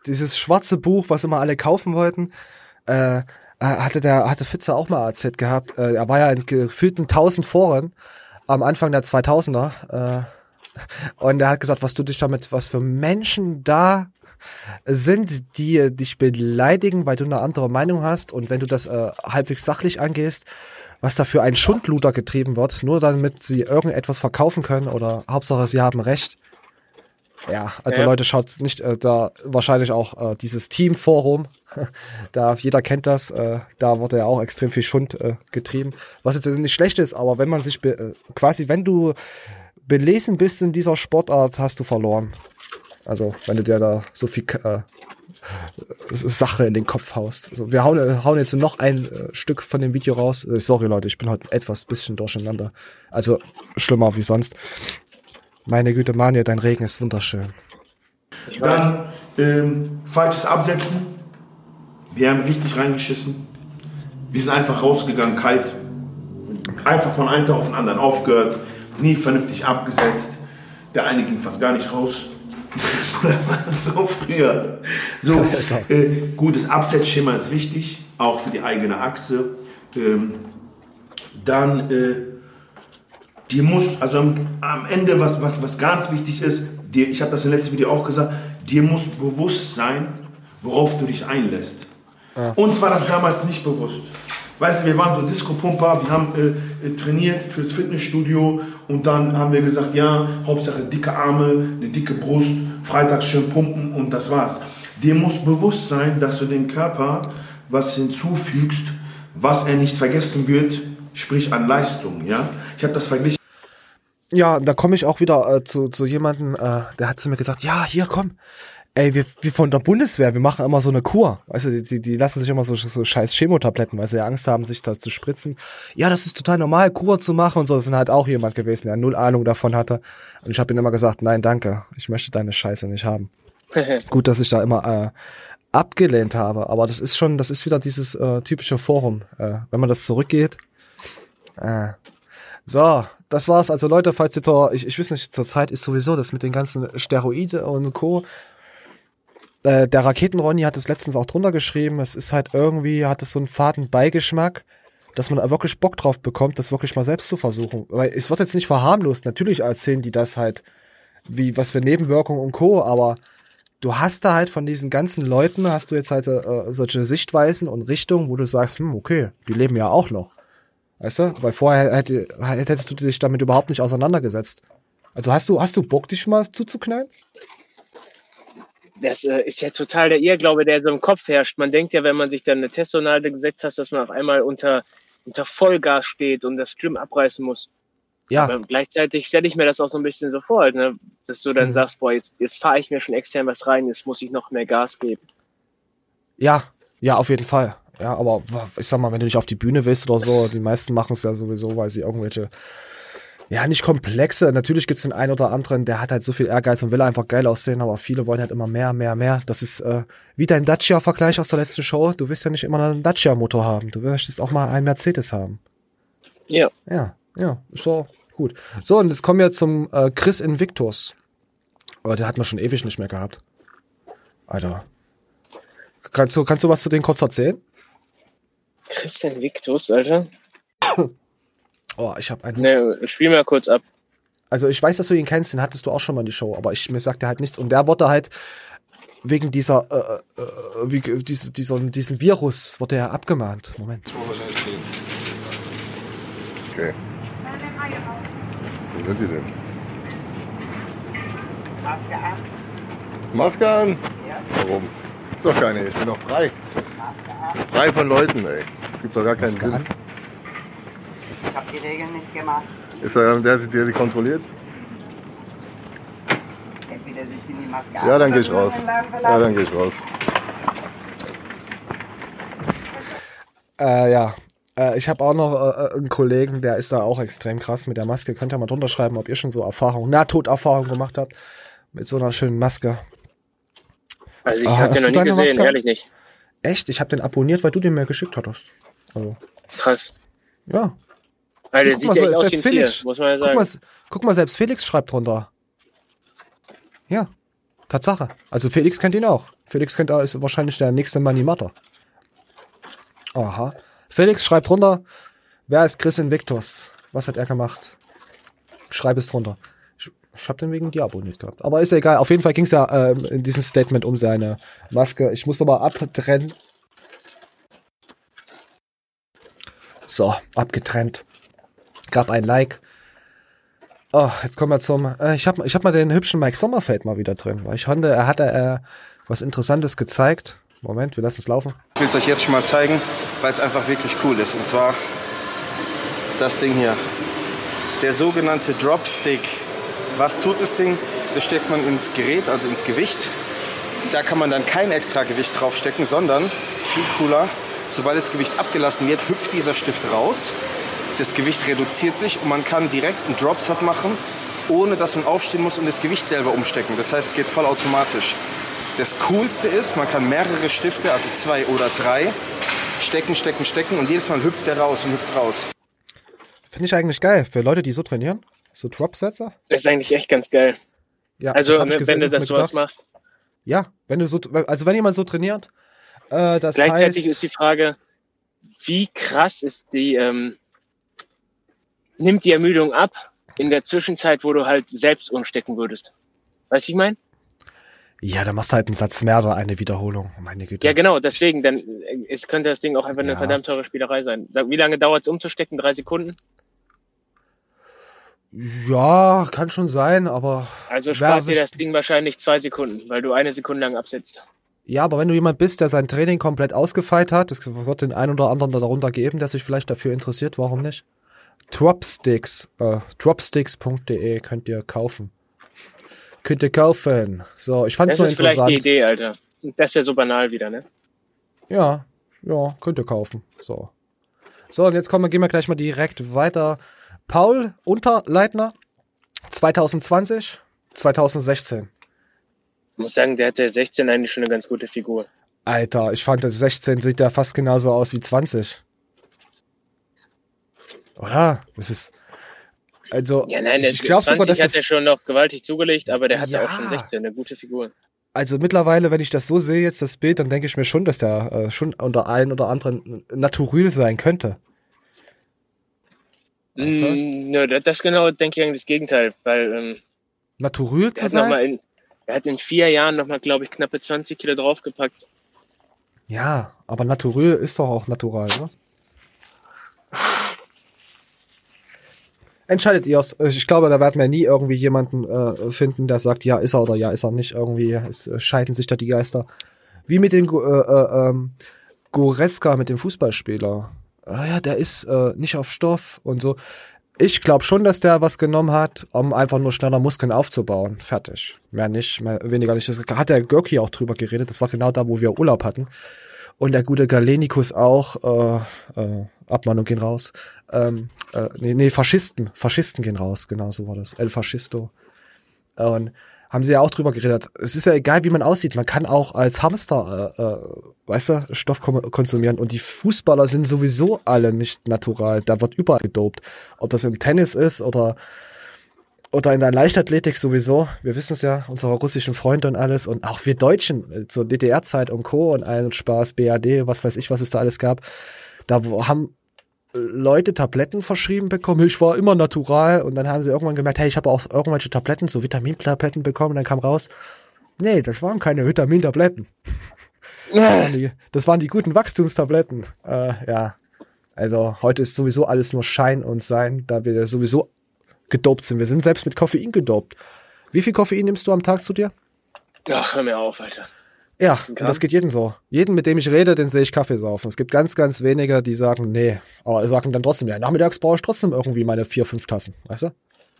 Dieses schwarze Buch, was immer alle kaufen wollten, äh, hatte der, hatte Fitzer auch mal erzählt gehabt. Äh, er war ja in gefühlten 1000 Foren am Anfang der 2000er. Äh, und er hat gesagt, was du dich damit, was für Menschen da sind, die dich beleidigen, weil du eine andere Meinung hast und wenn du das äh, halbwegs sachlich angehst, was da für ein Schundluder getrieben wird, nur damit sie irgendetwas verkaufen können oder Hauptsache sie haben recht. Ja, also Ja. Leute, schaut nicht äh, da wahrscheinlich auch äh, dieses Teamforum. <laughs> da jeder kennt das. Äh, da wurde ja auch extrem viel Schund äh, getrieben, was jetzt nicht schlecht ist. Aber wenn man sich äh, quasi, wenn du belesen bist in dieser Sportart, hast du verloren. Also wenn du dir da so viel äh, Sache in den Kopf haust. Also wir hauen, äh, hauen jetzt noch ein äh, Stück von dem Video raus. Äh, sorry Leute, ich bin heute etwas bisschen durcheinander. Also schlimmer wie sonst. Meine Güte, Manja, dein Regen ist wunderschön. Dann ähm, falsches Absetzen. Wir haben richtig reingeschissen. Wir sind einfach rausgegangen, kalt. Einfach von einem Tag auf den anderen aufgehört. Nie vernünftig abgesetzt. Der eine ging fast gar nicht raus. <laughs> so früher. So, <laughs> äh, gutes Absetzschema ist wichtig, auch für die eigene Achse. Ähm, dann, äh, dir muss, also am, am Ende, was, was, was ganz wichtig ist, dir, ich habe das im letzten Video auch gesagt, dir muss bewusst sein, worauf du dich einlässt. Uns war das damals nicht bewusst. Weißt du, wir waren so Disco-Pumper, wir haben äh, äh, trainiert fürs Fitnessstudio und dann haben wir gesagt, ja, Hauptsache dicke Arme, eine dicke Brust, freitags schön pumpen und das war's. Dir muss bewusst sein, dass du dem Körper was hinzufügst, was er nicht vergessen wird, sprich an Leistung. Ja? Ich habe das verglichen. Ja, da komme ich auch wieder äh, zu, zu jemandem, äh, der hat zu mir gesagt, ja, hier komm, ey, wir, wir von der Bundeswehr, wir machen immer so eine Kur. Weißt du, die, die, lassen sich immer so, so scheiß Chemotabletten, weil sie ja Angst haben, sich da zu spritzen. Ja, das ist total normal, Kur zu machen und so. Das ist halt auch jemand gewesen, der null Ahnung davon hatte. Und ich habe ihm immer gesagt, nein, danke, ich möchte deine Scheiße nicht haben. <laughs> Gut, dass ich da immer äh, abgelehnt habe, aber das ist schon, das ist wieder dieses äh, typische Forum. Äh, wenn man das zurückgeht. Äh. So, das war's. Also Leute, falls ihr zur, ich, ich weiß nicht, zur Zeit ist sowieso das mit den ganzen Steroide und Co. Äh, der Raketenronny hat es letztens auch drunter geschrieben. Es ist halt irgendwie, hat es so einen faden Beigeschmack, dass man wirklich Bock drauf bekommt, das wirklich mal selbst zu versuchen. Weil es wird jetzt nicht verharmlost. Natürlich erzählen die das halt, wie, was für Nebenwirkungen und Co., aber du hast da halt von diesen ganzen Leuten, hast du jetzt halt äh, solche Sichtweisen und Richtungen, wo du sagst, hm, okay, die leben ja auch noch. Weißt du? Weil vorher hätte, hättest du dich damit überhaupt nicht auseinandergesetzt. Also hast du, hast du Bock, dich mal zuzuknallen? Das äh, ist ja total der Irrglaube, der so im Kopf herrscht. Man denkt ja, wenn man sich dann eine Testonnade gesetzt hat, dass man auf einmal unter, unter Vollgas steht und das Gym abreißen muss. Ja. Aber gleichzeitig stelle ich mir das auch so ein bisschen so vor, halt, ne? dass du dann Mhm. sagst, boah, jetzt, jetzt fahre ich mir schon extern was rein, jetzt muss ich noch mehr Gas geben. Ja, ja, auf jeden Fall. Ja, aber ich sag mal, wenn du nicht auf die Bühne willst oder so, die meisten machen es ja sowieso, weil sie irgendwelche, ja, nicht komplexe. Natürlich gibt's den einen oder anderen, der hat halt so viel Ehrgeiz und will einfach geil aussehen, aber viele wollen halt immer mehr, mehr, mehr. Das ist äh, wie dein Dacia-Vergleich aus der letzten Show. Du willst ja nicht immer einen Dacia-Motor haben. Du möchtest auch mal einen Mercedes haben. Ja. Ja, ja, so, gut. So, und jetzt kommen wir zum äh, Chris Invictus. Aber der hat man schon ewig nicht mehr gehabt. Alter. Kannst du, kannst du was zu denen kurz erzählen? Christian Victus, Alter. <coughs> Oh, ich habe einen. Ne, spiel mal kurz ab. Also ich weiß, dass du ihn kennst, den hattest du auch schon mal in die Show, aber ich mir sagt er halt nichts. Und der wurde halt wegen dieser, äh, äh, wie, diese, dieser, diesen Virus wurde er abgemahnt. Moment. Okay. Wo sind die denn? Maske an? Warum? Ist doch keine, ich bin doch frei. Frei von Leuten, ey. Es gibt doch gar keinen Sinn. an? Ich habe die Regeln nicht gemacht. Ist da jemand, der, der die kontrolliert? Entweder sich in die Maske Ja, dann gehe ich raus. Ja, dann gehe ich raus. Äh, ja. Äh, ich habe auch noch äh, einen Kollegen, der ist da auch extrem krass mit der Maske. Könnt ihr mal drunter schreiben, ob ihr schon so Erfahrungen, Nahtoderfahrungen gemacht habt mit so einer schönen Maske. Also ich habe den noch nie gesehen, Maske? ehrlich nicht. Echt? Ich habe den abonniert, weil du den mir geschickt hattest. Also, Krass. ja. Alter, der Guck sieht mal, ja so- selbst Felix- Tier, muss man ja Guck sagen. mal, guck mal, selbst Felix schreibt drunter. Ja, Tatsache. Also Felix kennt ihn auch. Felix kennt er, ist wahrscheinlich der nächste Manimator. Aha. Felix schreibt drunter, wer ist Chris Invictus? Was hat er gemacht? Schreib es drunter. Ich, ich habe den wegen dir abonniert gehabt. Aber ist ja egal. Auf jeden Fall ging es ja ähm, in diesem Statement um seine Maske. Ich muss aber abtrennen. So, abgetrennt. Gab ein Like. Oh, jetzt kommen wir zum. Äh, ich habe ich hab mal den hübschen Mike Sommerfeld mal wieder drin, weil ich fand, er hatte äh, was Interessantes gezeigt. Moment, wir lassen es laufen. Ich will es euch jetzt schon mal zeigen, weil es einfach wirklich cool ist. Und zwar das Ding hier. Der sogenannte Dropstick. Was tut das Ding? Das steckt man ins Gerät, also ins Gewicht. Da kann man dann kein extra Gewicht draufstecken, sondern viel cooler. Sobald das Gewicht abgelassen wird, hüpft dieser Stift raus. Das Gewicht reduziert sich und man kann direkt einen Dropshot machen, ohne dass man aufstehen muss und das Gewicht selber umstecken. Das heißt, es geht voll automatisch. Das Coolste ist, man kann mehrere Stifte, also zwei oder drei, stecken, stecken, stecken und jedes Mal hüpft er raus und hüpft raus. Finde ich eigentlich geil. Für Leute, die so trainieren. So Drop-Setzer. Das ist eigentlich echt ganz geil. Ja, also, das hab ich wenn gesehen du das sowas gedacht, machst. Ja, wenn du so, also wenn jemand so trainiert, äh, das Gleichzeitig heißt, ist die Frage, wie krass ist die, ähm, nimmt die Ermüdung ab in der Zwischenzeit, wo du halt selbst umstecken würdest. Weißt du, ich meine? ja, da machst du halt einen Satz mehr oder eine Wiederholung. Meine Güte. Ja, genau, deswegen, dann äh, es könnte das Ding auch einfach eine Ja. verdammt teure Spielerei sein. Sag, wie lange dauert es umzustecken? Drei Sekunden? Ja, kann schon sein, aber Also spart dir das Ding wahrscheinlich zwei Sekunden, weil du eine Sekunde lang absetzt. Ja, aber wenn du jemand bist, der sein Training komplett ausgefeilt hat, es wird den einen oder anderen darunter geben, der sich vielleicht dafür interessiert, warum nicht? Dropsticks, äh, dropsticks.de könnt ihr kaufen. Könnt ihr kaufen. So, ich fand's Das nur ist vielleicht die interessant. Idee, Alter. Das ist ja so banal wieder, ne? Ja, ja, könnt ihr kaufen. So. So, und jetzt kommen wir, gehen wir gleich mal direkt weiter. Paul Unterleitner, 2020, 2016. Ich muss sagen, der hatte 16 eigentlich schon eine ganz gute Figur. Alter, ich fand, das 16 sieht ja fast genauso aus wie 20. Oder? Das ist. Also, Ja, nein, ich, ich glaube 20 sogar, dass hat er es. schon noch gewaltig zugelegt, aber der hatte Ja. auch schon 16, eine gute Figur. Also mittlerweile, wenn ich das so sehe, jetzt das Bild, dann denke ich mir schon, dass der äh, schon unter allen oder anderen naturell sein könnte. Weißt du? Mm, nö, das, genau denke ich eigentlich das Gegenteil, weil ähm, Naturell zu hat, sein? Er hat in vier Jahren nochmal, glaube ich, knappe 20 Kilo draufgepackt. Ja, aber naturell ist doch auch natural, ne? Entscheidet ihr's. Ich glaube, da werden wir nie irgendwie jemanden äh, finden, der sagt, ja, ist er oder ja, ist er nicht. Irgendwie es, äh, scheiden sich da die Geister. Wie mit dem äh, äh, ähm, Goretzka, mit dem Fußballspieler. Ah ja, der ist äh, nicht auf Stoff und so. Ich glaube schon, dass der was genommen hat, um einfach nur schneller Muskeln aufzubauen. Fertig. Mehr nicht, mehr, weniger nicht. Das hat der Görki auch drüber geredet. Das war genau da, wo wir Urlaub hatten. Und der gute Galenikus auch. Äh, äh, Abmahnung gehen raus. Ähm, äh, nee, nee, Faschisten. Faschisten gehen raus. Genau so war das. El Faschisto. Und haben sie ja auch drüber geredet. Es ist ja egal, wie man aussieht. Man kann auch als Hamster, äh, äh, weißt du, Stoff konsumieren. Und die Fußballer sind sowieso alle nicht natural. Da wird überall gedopt. Ob das im Tennis ist oder oder in der Leichtathletik sowieso. Wir wissen es ja, unsere russischen Freunde und alles. Und auch wir Deutschen äh, zur DDR-Zeit und Co. und allen Spaß, BAD, was weiß ich, was es da alles gab. Da haben Leute Tabletten verschrieben bekommen. Ich war immer natural. Und dann haben sie irgendwann gemerkt, hey, ich habe auch irgendwelche Tabletten, so Vitamintabletten bekommen. Und dann kam raus, nee, das waren keine Vitamintabletten. <laughs> Das waren die, das waren die guten Wachstumstabletten. Äh, ja. Also heute ist sowieso alles nur Schein und Sein, da wir sowieso gedopt sind. Wir sind selbst mit Koffein gedopt. Wie viel Koffein nimmst du am Tag zu dir? Ach, hör mir auf, Alter. Ja, und das geht jedem so. Jeden, mit dem ich rede, den sehe ich Kaffee saufen. Es gibt ganz, ganz wenige, die sagen, nee, aber sagen dann trotzdem, ja, nachmittags brauche ich trotzdem irgendwie meine vier, fünf Tassen, weißt du?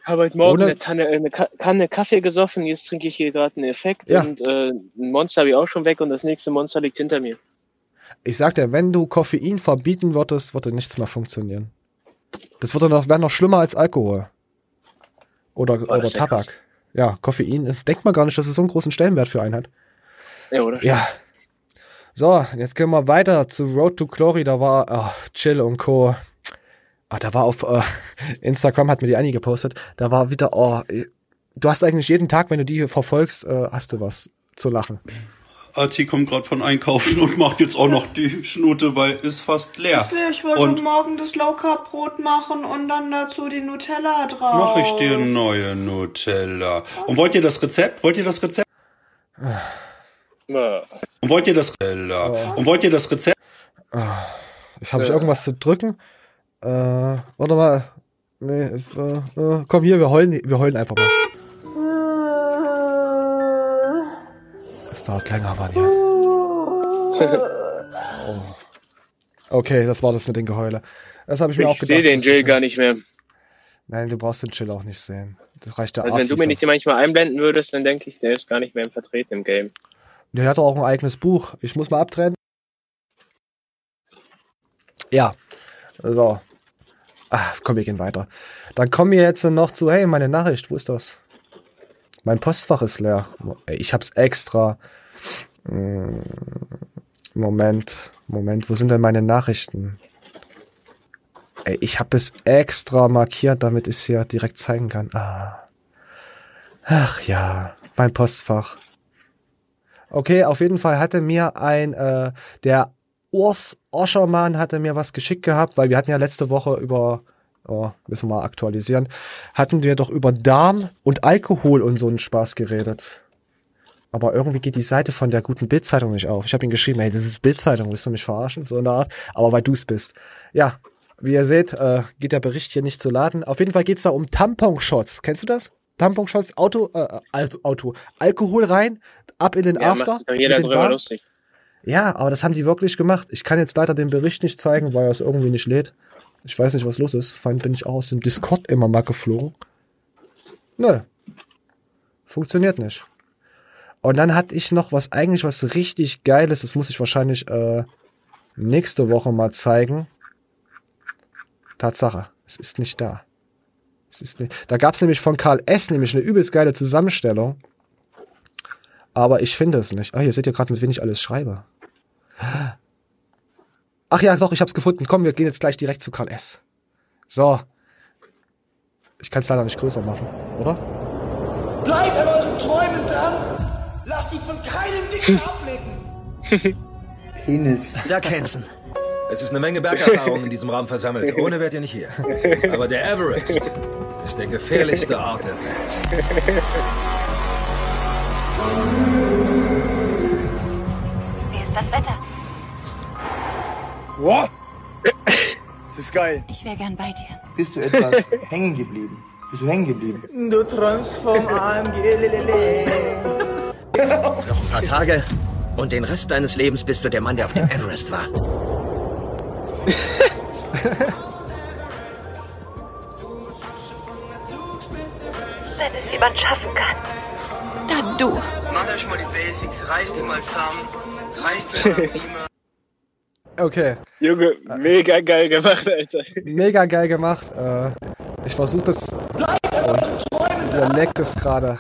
Ich habe heute Morgen eine, Tanne, äh, eine Ka- Kanne Kaffee gesoffen, jetzt trinke ich hier gerade einen Effekt Ja. und äh, ein Monster habe ich auch schon weg und das nächste Monster liegt hinter mir. Ich sag dir, wenn du Koffein verbieten würdest, würde nichts mehr funktionieren. Das würde noch, wäre noch schlimmer als Alkohol. Oder, oder ist ja Tabak. Ja, Koffein. Denkt man gar nicht, dass es so einen großen Stellenwert für einen hat. Ja, oder? Ja. So, jetzt gehen wir weiter zu Road to Glory. Da war ah, Chill und Co. Ah, da war auf äh, Instagram, hat mir die einige gepostet. Da war wieder, oh, du hast eigentlich jeden Tag, wenn du die hier verfolgst, äh, hast du was zu lachen. Arti kommt gerade von Einkaufen und macht jetzt auch noch die Schnute, weil ist fast leer. Ist leer. Ich wollte Und morgen das Low Carb Brot machen und dann dazu die Nutella drauf. mach ich dir neue Nutella. Und wollt ihr das Rezept? Wollt ihr das Rezept? Und wollt ihr das? Und wollt ihr das Rezept? Ich habe ich Äh. irgendwas zu drücken? Äh, warte mal. Nee, äh, äh, komm hier, wir heulen, wir heulen einfach mal. Es dauert länger, Mann, ja. Oh. <laughs> Okay, das war das mit den Geheule. Das habe ich mir auch Ich gedacht. sehe den Jill gar nicht mehr. Nein, du brauchst den Chill auch nicht sehen. Das reicht der Also wenn du mir nicht manchmal einblenden würdest, dann denke ich, der ist gar nicht mehr im Vertreten im Game. Der hat doch auch ein eigenes Buch. Ich muss mal abtrennen. Ja. So. Ah, komm, wir gehen weiter. Dann kommen wir jetzt noch zu, hey, meine Nachricht, wo ist das? Mein Postfach ist leer. Ich hab's extra. mm, Moment, Moment, wo sind denn meine Nachrichten? Ey, ich habe es extra markiert, damit ich es hier direkt zeigen kann. Ah. Ach ja, mein Postfach. Okay, auf jeden Fall hatte mir ein, äh, der Urs Oschermann hatte mir was geschickt gehabt, weil wir hatten ja letzte Woche über, oh, müssen wir mal aktualisieren, hatten wir doch über Darm und Alkohol und so einen Spaß geredet. Aber irgendwie geht die Seite von der guten Bildzeitung nicht auf. Ich habe ihm geschrieben, hey, das ist Bildzeitung, willst du mich verarschen? So eine Art. Aber weil du's bist. Ja, wie ihr seht, äh, geht der Bericht hier nicht zu laden. Auf jeden Fall geht's da um Tamponshots. Kennst du das? Tamponshots, Auto, äh, Al- Auto, Alkohol rein, ab in den Ja, After. macht jeder drüber lustig. Ja, aber das haben die wirklich gemacht. Ich kann jetzt leider den Bericht nicht zeigen, weil er es irgendwie nicht lädt. Ich weiß nicht, was los ist. Vor allem bin ich auch aus dem Discord immer mal geflogen. Nö. Funktioniert nicht. Und dann hatte ich noch was, eigentlich was richtig Geiles. Das muss ich wahrscheinlich äh, nächste Woche mal zeigen. Tatsache, es ist nicht da. Nicht. Da gab es nämlich von Karl S. nämlich eine übelst geile Zusammenstellung. Aber ich finde es nicht. Ah, hier seht ihr gerade, mit wem ich alles schreibe. Ach ja, doch, ich hab's gefunden. Komm, wir gehen jetzt gleich direkt zu Karl S. So. Ich kann es leider nicht größer machen, oder? Bleibt an euren Träumen dran. Lasst dich von keinem Dicken ablenken. <laughs> Penis. Da Kenzen. Es ist eine Menge Bergerfahrung in diesem Raum versammelt. <laughs> Ohne wärt ihr nicht hier. Aber der Everest ist der gefährlichste <laughs> Ort der Welt. Wie ist das Wetter? What? Das ist geil. Ich wäre gern bei dir. Bist du etwas <laughs> hängen geblieben? Bist du hängen geblieben? Du träumst vom AMG. Noch ein paar Tage und den Rest deines Lebens bist du der Mann, der auf dem Everest war. <laughs> Jemand schaffen kann, dann du. Macht euch mal die Basics. Reißt die mal zusammen. Reißt die <laughs> mal. Okay. Junge, mega geil gemacht, Alter. Mega geil gemacht. Äh, ich versuche das. Der leckt es gerade.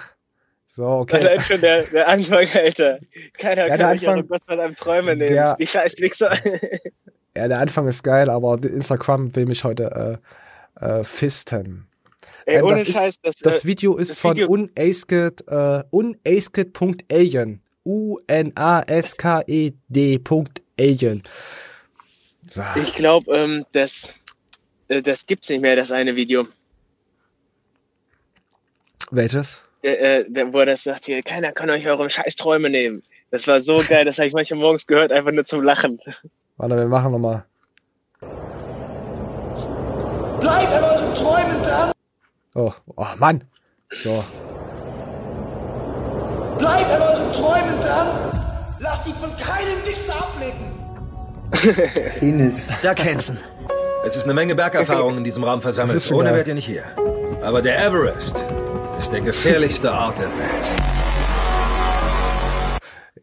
So, okay. Allein schon der, der Anfang, Alter. Keiner Ja, kann der mich Anfang- auch Gott von einem Träume nehmen. Der- Die scheiß Wichser. Ja, der Anfang ist geil, aber Instagram will mich heute äh, äh, fisten. Ey, Ähm, ohne das, ist, Scheiß, das, das, äh, Video ist das von unaced, äh, unaced.alien. U-N-A-S-K-E-D.alien. So. Ich glaube, ähm, das, äh, das gibt's nicht mehr, das eine Video. Welches? Der, äh, der, wo er das sagt, hier, keiner kann euch eure scheiß Träume nehmen. Das war so geil, das habe ich manchmal morgens gehört, einfach nur zum Lachen. Warte, wir machen nochmal. Bleibt an euren Träumen dran. Oh, oh Mann. So. Bleibt an euren Träumen dran. Lasst dich von keinem Wichser ablenken. Penis. <laughs> Da Kenzen. Es ist eine Menge Bergerfahrung in diesem Raum versammelt. Ohne wärt ihr nicht hier. Aber der Everest ist der gefährlichste Ort der Welt.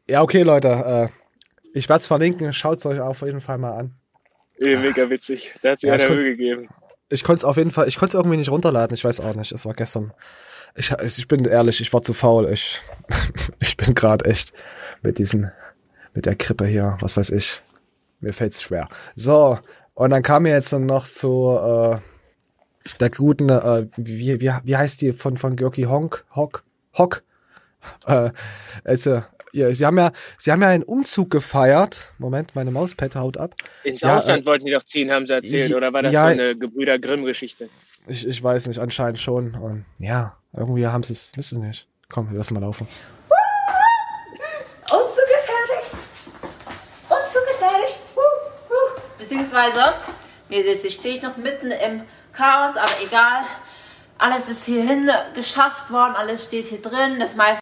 Ja, okay, Leute. Äh, ich werde es verlinken. Schaut es euch auf jeden Fall mal an. Mega witzig. Da hat sich Ja, einer Mühe gegeben. Ich konnte es auf jeden Fall, ich konnte es irgendwie nicht runterladen. Ich weiß auch nicht. Es war gestern. Ich, ich bin ehrlich, ich war zu faul. Ich, <laughs> ich bin gerade echt mit diesen, mit der Krippe hier, was weiß ich. Mir fällt's schwer. So, und dann kam mir jetzt dann noch zu äh, der guten, äh, wie, wie, wie heißt die von, von Görki Honk? Hock? Hock? Äh, also, ja, sie haben ja, sie haben ja einen Umzug gefeiert. Moment, meine Mauspad haut ab. Ins Ja, Ausland äh, wollten die doch ziehen, haben sie erzählt. Oder war das ja, so eine Gebrüder Grimm-Geschichte? Ich, ich weiß nicht, anscheinend schon. Und ja, irgendwie haben sie es, wissen nicht. Komm, lass mal laufen. Umzug ist fertig. Umzug ist fertig. Huh, huh. Beziehungsweise, wie ihr seht, stehe ich noch mitten im Chaos, aber egal. Alles ist hierhin geschafft worden, alles steht hier drin. Das meiste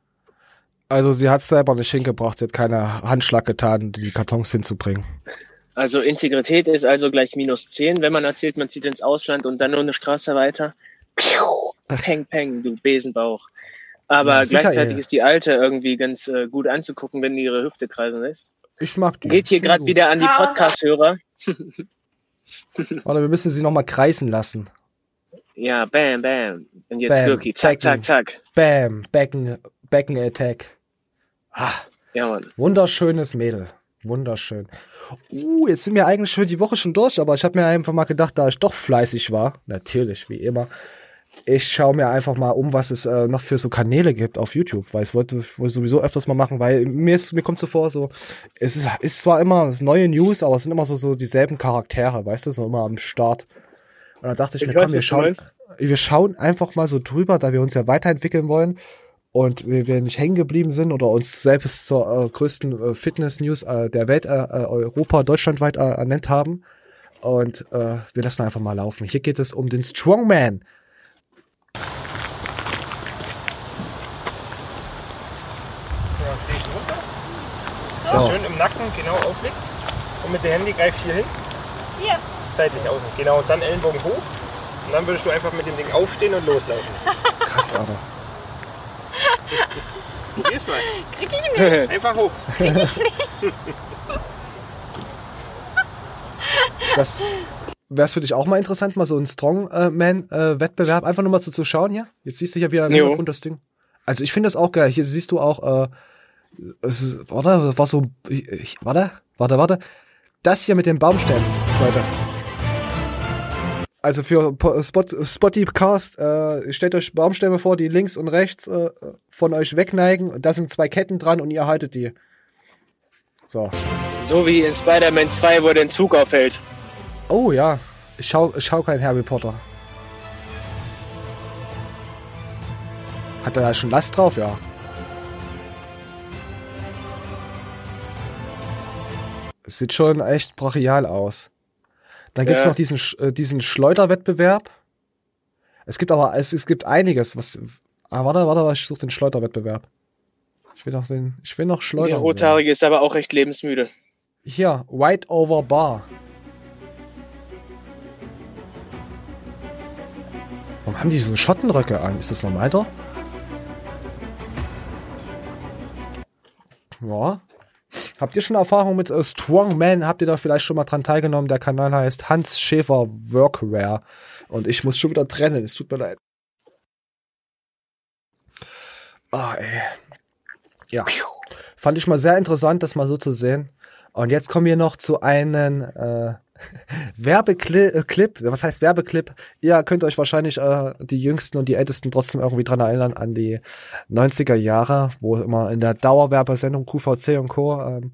Also sie hat selber nicht hingebracht, sie hat keine Handschlag getan, die Kartons hinzubringen. Also Integrität ist also gleich minus 10, wenn man erzählt, man zieht ins Ausland und dann nur eine Straße weiter. Piu, peng, peng, du Besenbauch. Aber Ja, sicher, gleichzeitig ey. ist die alte irgendwie ganz äh, gut anzugucken, wenn die ihre Hüfte kreisen lässt. Ich mag die. Geht hier gerade wieder an die. Podcast-Hörer. Warte, wir müssen sie nochmal kreisen lassen. Ja, bam, bam. Und jetzt Bam, Gürki, zack, zack, zack. Bam, Becken, Becken Ah, Ja, Mann. wunderschönes Mädel. Wunderschön. Uh, jetzt sind wir eigentlich für die Woche schon durch, aber ich habe mir einfach mal gedacht, da ich doch fleißig war, natürlich, wie immer, ich schaue mir einfach mal um, was es äh, noch für so Kanäle gibt auf YouTube, weil ich wollte wollte sowieso öfters mal machen, weil mir ist, mir kommt so vor, so, es ist, ist zwar immer neue News, aber es sind immer so, so dieselben Charaktere, weißt du, so immer am Start. Und da dachte ich, Ich mir, komm, wir schauen, wir schauen einfach mal so drüber, da wir uns ja weiterentwickeln wollen und wir, wir nicht hängen geblieben sind oder uns selbst zur äh, größten äh, Fitness-News äh, der Welt, äh, äh, Europa, deutschlandweit äh, ernannt haben. Und äh, wir lassen einfach mal laufen. Hier geht es um den Strongman. So. Schön im Nacken genau auflegt. Und mit dem Handy greift hier hin. Hier. Seitlich außen. Genau. Und dann Ellenbogen hoch. Und dann würdest du einfach mit dem Ding aufstehen und loslaufen. Krass, Alter. Probier's mal. Krieg ich nicht. Einfach hoch. Krieg ich nicht. Das wäre es für dich auch mal interessant, mal so einen Strongman-Wettbewerb einfach nur mal so zu schauen hier. Jetzt siehst du hier wieder im. Hintergrund das Ding. Also ich finde das auch geil. Hier siehst du auch, äh, es ist, warte, das war so, ich, warte, warte, warte. Das hier mit den Baumstämmen, Leute. Also für Po- Spot, Spottycast, äh, stellt euch Baumstämme vor, die links und rechts äh, von euch wegneigen. Da sind zwei Ketten dran und ihr haltet die. So. So wie in Spider-Man 2, wo der Zug auffällt. Oh ja, ich schau, ich schau keinen Harry Potter. Hat er da schon Last drauf? Ja. Es sieht schon echt brachial aus. Dann gibt's Ja. noch diesen, äh, diesen Schleuderwettbewerb. Es gibt aber, es, es gibt einiges, was. Ah, warte, warte, ich suche den Schleuderwettbewerb. Ich will noch den, ich will noch Der Schleudern. sehen. Rothaarige ist aber auch recht lebensmüde. Hier, White Over Bar. Warum haben die so Schottenröcke an? Ist das normal da? Ja. Habt ihr schon Erfahrung mit äh, Strongman? Habt ihr da vielleicht schon mal dran teilgenommen? Der Kanal heißt Hans Schäfer Workwear. Und ich muss schon wieder trennen. Es tut mir leid. Ah, ey. Ja. Fand ich mal sehr interessant, das mal so zu sehen. Und jetzt kommen wir noch zu einem äh, Werbeclip. Was heißt Werbeclip? Ihr könnt euch wahrscheinlich äh, die Jüngsten und die Ältesten trotzdem irgendwie dran erinnern an die 90er Jahre, wo immer in der Dauerwerbesendung QVC und Co., ähm,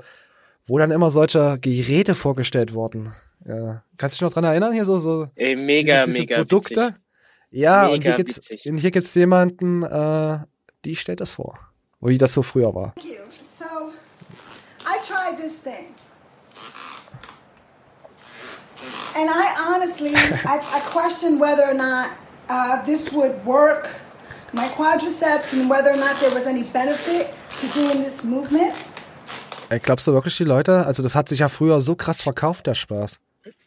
wo dann immer solche Geräte vorgestellt wurden. Ja. Kannst du dich noch dran erinnern? Hier so, so Ey, mega, diese, diese mega Produkte. witzig. Ja, und Mega hier gibt's, witzig. und hier gibt's jemanden, äh, die stellt das vor. Wie das so früher war. Thank you. So, I tried this thing. And I honestly, I, I questioned whether or not uh, this would work, my quadriceps, and whether or not there was any benefit to doing this movement. Ey, glaubst du wirklich, die Leute, also das hat sich ja früher so krass verkauft, der Spaß.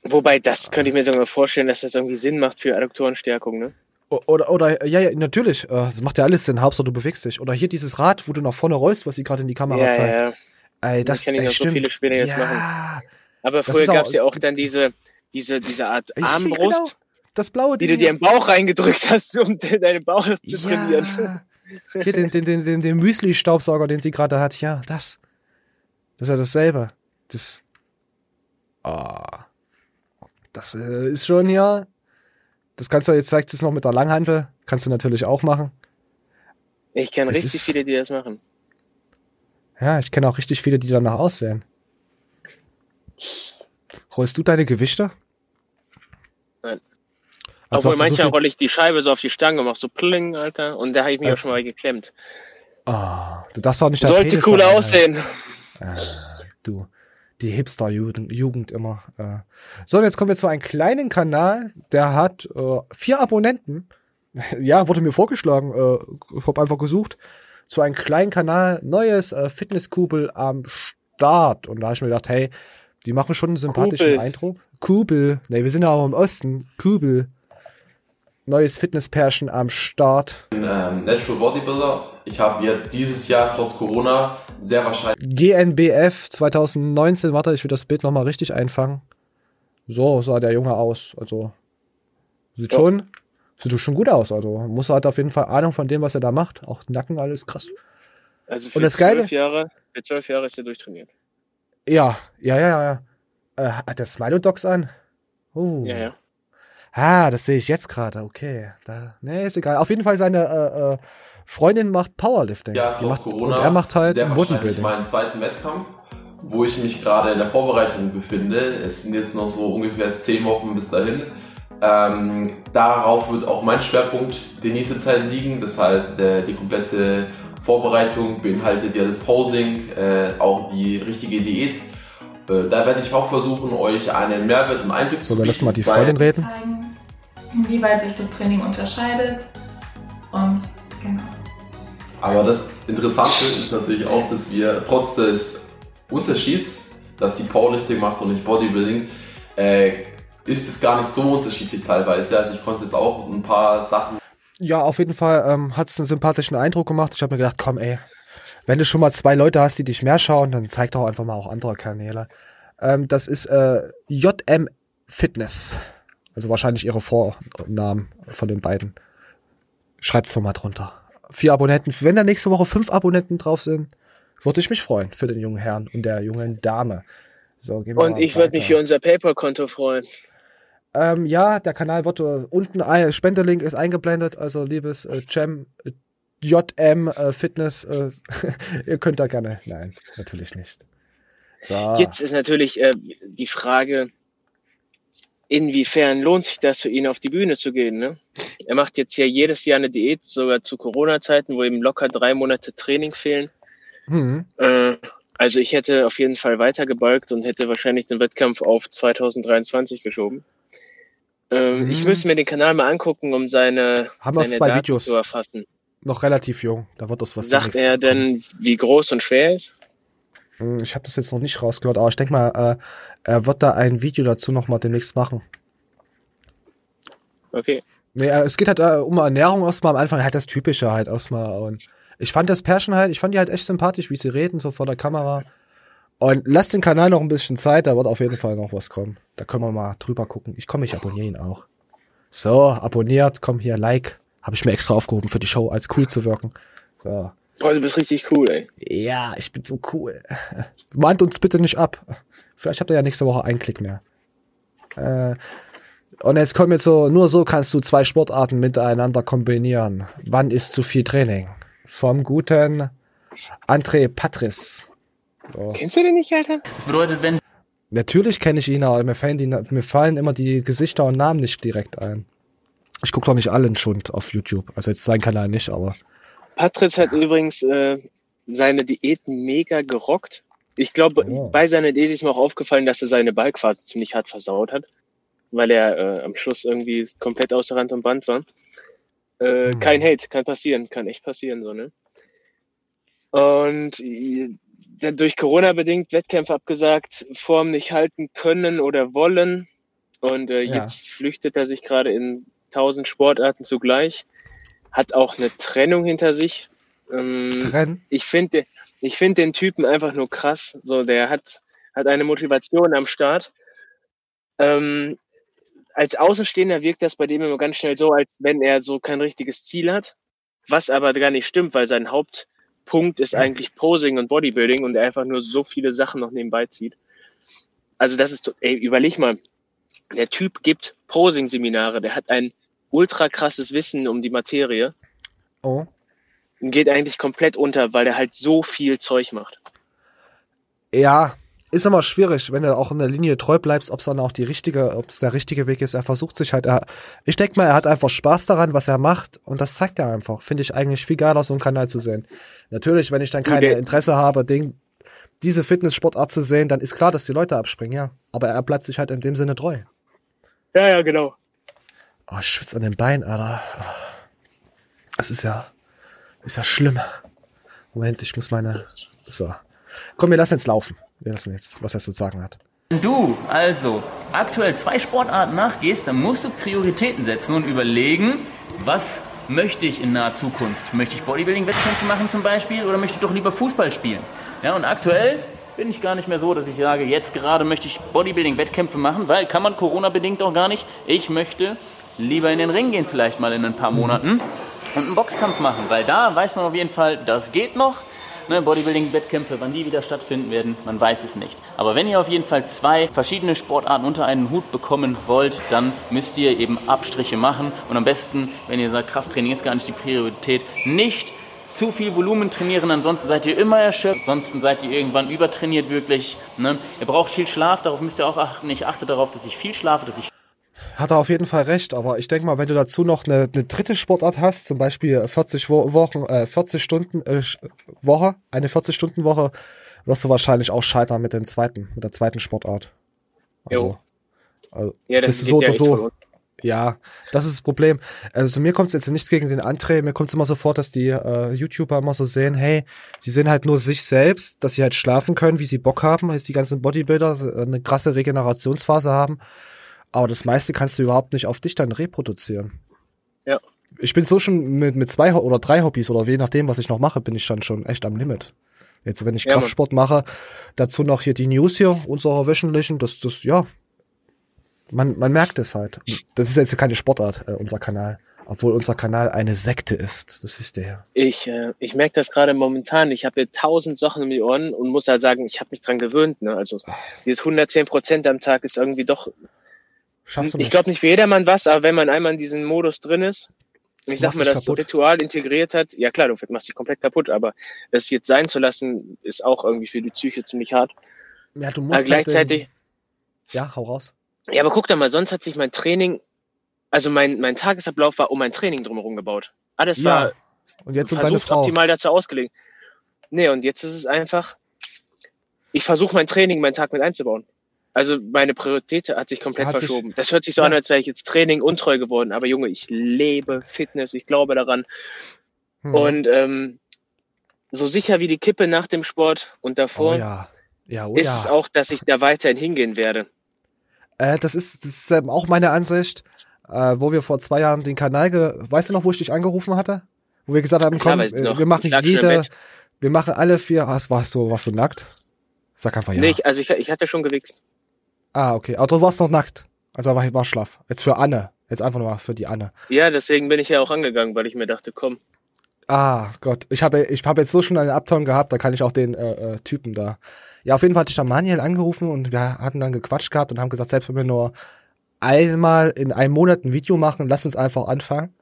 Wobei, das könnte ich mir sogar vorstellen, dass das irgendwie Sinn macht für Adduktorenstärkung, ne? Oder, oder, ja, ja, natürlich, äh, das macht ja alles Sinn, Hauptsache du bewegst dich. Oder hier dieses Rad, wo du nach vorne rollst, was sie gerade in die Kamera Ja, zeigt. ja. Ey, das, ich kann ey, noch so stimmt. viele Spiele jetzt ja. machen. Aber Das früher gab es ja auch dann diese, diese, diese Art Armbrust, genau, das blaue die Ding du dir im Bauch reingedrückt hast, um de- deinen Bauch zu trainieren. Hier den, den, den, den, den Müsli-Staubsauger, den sie gerade hat. Ja, das. Das ist ja dasselbe. Das. Ah. Das äh, ist schon hier. Das kannst du jetzt zeigt es noch mit der Langhantel. Kannst du natürlich auch machen. Ich kenne richtig ist- viele, die das machen. Ja, ich kenne auch richtig viele, die danach aussehen. Rollst du deine Gewichte? Also Obwohl so manchmal viel- rolle ich die Scheibe so auf die Stange und mach so pling, Alter. Und da habe ich mich auch Als- schon mal geklemmt. Ah, du darfst auch nicht Sollte Penis cooler dabei aussehen. Äh, du, die Hipster-Jugend Jugend immer. Äh. So, und jetzt kommen wir zu einem kleinen Kanal, der hat äh, vier Abonnenten. <laughs> ja, wurde mir vorgeschlagen. Äh, ich habe einfach gesucht. Zu einem kleinen Kanal, neues äh, Fitnesskubel am Start. Und da habe ich mir gedacht, hey, die machen schon einen sympathischen Kubel. Eindruck. Kubel. Ne, wir sind ja auch im Osten. Kubel. Neues Fitnesspärchen am Start. bin ähm, Natural Bodybuilder. Ich habe jetzt dieses Jahr trotz Corona sehr wahrscheinlich GNBF 2019, warte, ich will das Bild nochmal richtig einfangen. So sah der Junge aus. Also, sieht Ja. schon, sieht schon gut aus. Also, muss halt auf jeden Fall Ahnung von dem, was er da macht. Auch Nacken, alles krass. Also für Und das Geile- zwölf Jahre, für zwölf Jahre ist er durchtrainiert. Ja, ja, ja, ja. Äh, hat der Smilo Dogs an? Uh. Ja, ja. Ah, das sehe ich jetzt gerade. Okay. Da, nee, ist egal. Auf jeden Fall seine äh, äh, Freundin macht Powerlifting. Ja, Die trotz macht, Corona. Und er macht halt sehr Bodybuilding. meinen zweiten Wettkampf, wo ich mich gerade in der Vorbereitung befinde. Es sind jetzt noch so ungefähr zehn Wochen bis dahin. Ähm, darauf wird auch mein Schwerpunkt die nächste Zeit liegen. Das heißt, äh, die komplette Vorbereitung beinhaltet ja das Posing, äh, auch die richtige Diät. Äh, da werde ich auch versuchen, euch einen Mehrwert und Einblick So, zu dann lass bieten. mal die Freundin reden. Inwieweit sich das Training unterscheidet. Und genau. Aber das Interessante ist natürlich auch, dass wir trotz des Unterschieds, dass sie Powerlifting macht und nicht Bodybuilding, äh, ist es gar nicht so unterschiedlich teilweise. Also ich konnte es auch ein paar Sachen Ja, auf jeden Fall ähm, hat es einen sympathischen Eindruck gemacht. Ich habe mir gedacht, komm, ey, wenn du schon mal zwei Leute hast, die dich mehr schauen, dann zeig doch einfach mal auch andere Kanäle. Ähm, das ist äh, JM Fitness. Also wahrscheinlich ihre Vornamen von den beiden. Schreibt's doch mal drunter. Vier Abonnenten. Wenn da nächste Woche fünf Abonnenten drauf sind, würde ich mich freuen für den jungen Herrn und der jungen Dame. So, gehen wir Und ich würde mich für unser PayPal-Konto freuen. Ähm, ja, der Kanal wird äh, unten, ein Spendelink ist eingeblendet, also liebes äh, Jam, äh, JM äh, Fitness, äh, <laughs> ihr könnt da gerne, nein, natürlich nicht. So. Jetzt ist natürlich äh, die Frage, inwiefern lohnt sich das für ihn, auf die Bühne zu gehen? Ne? Er macht jetzt ja jedes Jahr eine Diät, sogar zu Corona-Zeiten, wo ihm locker drei Monate Training fehlen. Hm. Äh, also ich hätte auf jeden Fall weitergebalgt und hätte wahrscheinlich den Wettkampf auf 2023 geschoben. Ähm, Mhm. Ich müsste mir den Kanal mal angucken, um seine, Haben wir seine zwei Daten Videos. zu erfassen. Noch relativ jung, da wird das was Sagt er denn, wie groß und schwer er ist? Hm, Ich habe das jetzt noch nicht rausgehört, aber ich denke mal, äh, er wird da ein Video dazu noch mal demnächst machen. Okay. Nee, äh, es geht halt äh, um Ernährung erstmal am Anfang, halt das Typische halt erstmal. Und ich fand das Pärchen halt, ich fand die halt echt sympathisch, wie sie reden, so vor der Kamera. Und lasst den Kanal noch ein bisschen Zeit, da wird auf jeden Fall noch was kommen. Da können wir mal drüber gucken. Ich komme, ich abonniere ihn auch. So, abonniert, komm hier, Like. Habe ich mir extra aufgehoben für die Show, als cool zu wirken. So. Oh, du bist richtig cool, ey. Ja, ich bin so cool. <laughs> Mahnt uns bitte nicht ab. Vielleicht habt ihr ja nächste Woche einen Klick mehr. Äh, und jetzt kommt jetzt so, nur so kannst du zwei Sportarten miteinander kombinieren. Wann ist zu viel Training? Vom guten André Patris. So. Kennst du den nicht, Alter? Das bedeutet, wenn Natürlich kenne ich ihn, aber mir fallen, die, mir fallen immer die Gesichter und Namen nicht direkt ein. Ich gucke doch nicht allen Schund auf YouTube. Also jetzt sein Kanal nicht, aber. Patritz hat übrigens äh, seine Diäten mega gerockt. Ich glaube, Oh. bei seiner Diät ist mir auch aufgefallen, dass er seine Ballphase ziemlich hart versaut hat, weil er äh, am Schluss irgendwie komplett außer Rand und Band war. Äh, Hm. Kein Hate, kann passieren, kann echt passieren, so, ne? Und äh, dann durch Corona bedingt Wettkämpfe abgesagt, Form nicht halten können oder wollen. Und äh, Ja. jetzt flüchtet er sich gerade in tausend Sportarten zugleich. Hat auch eine Trennung hinter sich. Ähm, Trennen? Ich finde ich finde den Typen einfach nur krass. So, der hat, hat eine Motivation am Start. Ähm, als Außenstehender wirkt das bei dem immer ganz schnell so, als wenn er so kein richtiges Ziel hat. Was aber gar nicht stimmt, weil sein Hauptpunkt ist eigentlich Posing und Bodybuilding und er einfach nur so viele Sachen noch nebenbei zieht. Also das ist, ey, überleg mal. Der Typ gibt Posing-Seminare, der hat ein ultra krasses Wissen um die Materie Oh. und geht eigentlich komplett unter, weil der halt so viel Zeug macht. Ja, ist immer schwierig, wenn du auch in der Linie treu bleibst, ob es dann auch die richtige, ob es der richtige Weg ist. Er versucht sich halt, er, ich denke mal, er hat einfach Spaß daran, was er macht und das zeigt er einfach. Finde ich eigentlich viel geiler, so einen Kanal zu sehen. Natürlich, wenn ich dann keine Okay. Interesse habe, den, diese Fitnesssportart zu sehen, dann ist klar, dass die Leute abspringen, ja. Aber er bleibt sich halt in dem Sinne treu. Ja, ja, genau. Oh, ich schwitze an den Beinen, Alter. Das ist ja, ist ja schlimm. Moment, ich muss meine, so. Komm, wir lassen jetzt laufen. Wir lassen jetzt, was er zu sagen hat. Wenn du also aktuell zwei Sportarten nachgehst, dann musst du Prioritäten setzen und überlegen, was möchte ich in naher Zukunft? Möchte ich Bodybuilding-Wettkämpfe machen zum Beispiel oder möchte ich doch lieber Fußball spielen? Ja, und aktuell bin ich gar nicht mehr so, dass ich sage, jetzt gerade möchte ich Bodybuilding-Wettkämpfe machen, weil kann man Corona-bedingt auch gar nicht. Ich möchte lieber in den Ring gehen vielleicht mal in ein paar Monaten und einen Boxkampf machen, weil da weiß man auf jeden Fall, das geht noch. ne, Bodybuilding-Wettkämpfe, wann die wieder stattfinden werden, man weiß es nicht. Aber wenn ihr auf jeden Fall zwei verschiedene Sportarten unter einen Hut bekommen wollt, dann müsst ihr eben Abstriche machen und am besten, wenn ihr sagt, Krafttraining ist gar nicht die Priorität, nicht zu viel Volumen trainieren, ansonsten seid ihr immer erschöpft, ansonsten seid ihr irgendwann übertrainiert wirklich. Ne? Ihr braucht viel Schlaf, darauf müsst ihr auch achten. Ich achte darauf, dass ich viel schlafe, dass ich Hat er auf jeden Fall recht, aber ich denke mal, wenn du dazu noch eine, eine dritte Sportart hast, zum Beispiel 40 Wo Wochen, äh, 40 Stunden äh, Woche, eine 40 Stunden Woche, wirst du wahrscheinlich auch scheitern mit dem zweiten, mit der zweiten Sportart. Also, also Ja, das geht so oder von so. Ja, das ist das Problem. Also mir kommt es jetzt nichts gegen den André, mir kommt es immer so vor, dass die äh, YouTuber immer so sehen, hey, sie sehen halt nur sich selbst, dass sie halt schlafen können, wie sie Bock haben, als die ganzen Bodybuilder so eine krasse Regenerationsphase haben. Aber das meiste kannst du überhaupt nicht auf dich dann reproduzieren. Ja. Ich bin so schon mit, mit zwei oder drei Hobbys oder je nachdem, was ich noch mache, bin ich dann schon echt am Limit. Jetzt, wenn ich Ja. Kraftsport mache, dazu noch hier die News hier, unsere wöchentlichen, das, das, ja, man, man merkt es halt. Das ist jetzt keine Sportart, äh, unser Kanal. Obwohl unser Kanal eine Sekte ist. Das wisst ihr ja. Ich, äh, ich merke das gerade momentan. Ich habe tausend Sachen um die Ohren und muss halt sagen, ich habe mich dran gewöhnt. Ne? Also dieses 110 Prozent am Tag ist irgendwie doch. Schaffst du ich nicht. glaube nicht für jedermann was, aber wenn man einmal in diesem Modus drin ist, ich sag mal, das kaputt. Ritual integriert hat, ja klar, du machst dich komplett kaputt, aber das jetzt sein zu lassen, ist auch irgendwie für die Psyche ziemlich hart. Ja, du Aber musst gleichzeitig, Halt, ähm, ja, hau raus. ja, aber guck doch mal, sonst hat sich mein Training, also mein, mein Tagesablauf war um mein Training drumherum gebaut. Alles Ja. war Und jetzt um deine Frau. optimal dazu ausgelegt. Nee, und jetzt ist es einfach, ich versuche mein Training, meinen Tag mit einzubauen. Also meine Priorität hat sich komplett Hat sich- verschoben. das hört sich so Ja. an, als wäre ich jetzt Training untreu geworden. Aber Junge, ich lebe Fitness, ich glaube daran. Hm. Und ähm, so sicher wie die Kippe nach dem Sport und davor Oh ja. Ja, oh ist es auch, dass ich da weiterhin hingehen werde. Äh, das ist, das ist ähm, auch meine Ansicht, äh, wo wir vor zwei Jahren den Kanal, ge weißt du noch, wo ich dich angerufen hatte? Wo wir gesagt haben, komm, äh, wir machen jede, wir machen alle vier, was, warst du, warst du nackt? Sag einfach ja. Nee, ich, also ich, ich hatte schon gewichst. Ah, okay. Aber du warst noch nackt. Also war, war schlaff. Jetzt für Anne. Jetzt einfach nur mal für die Anne. Ja, deswegen bin ich ja auch angegangen, weil ich mir dachte, komm, Ah, Gott. Ich habe ich hab jetzt so schon einen Uptown gehabt, da kann ich auch den äh, äh, Typen da. Ja, auf jeden Fall hatte ich dann Manuel angerufen und wir hatten dann gequatscht gehabt und haben gesagt, selbst wenn wir nur einmal in einem Monat ein Video machen, lass uns einfach anfangen.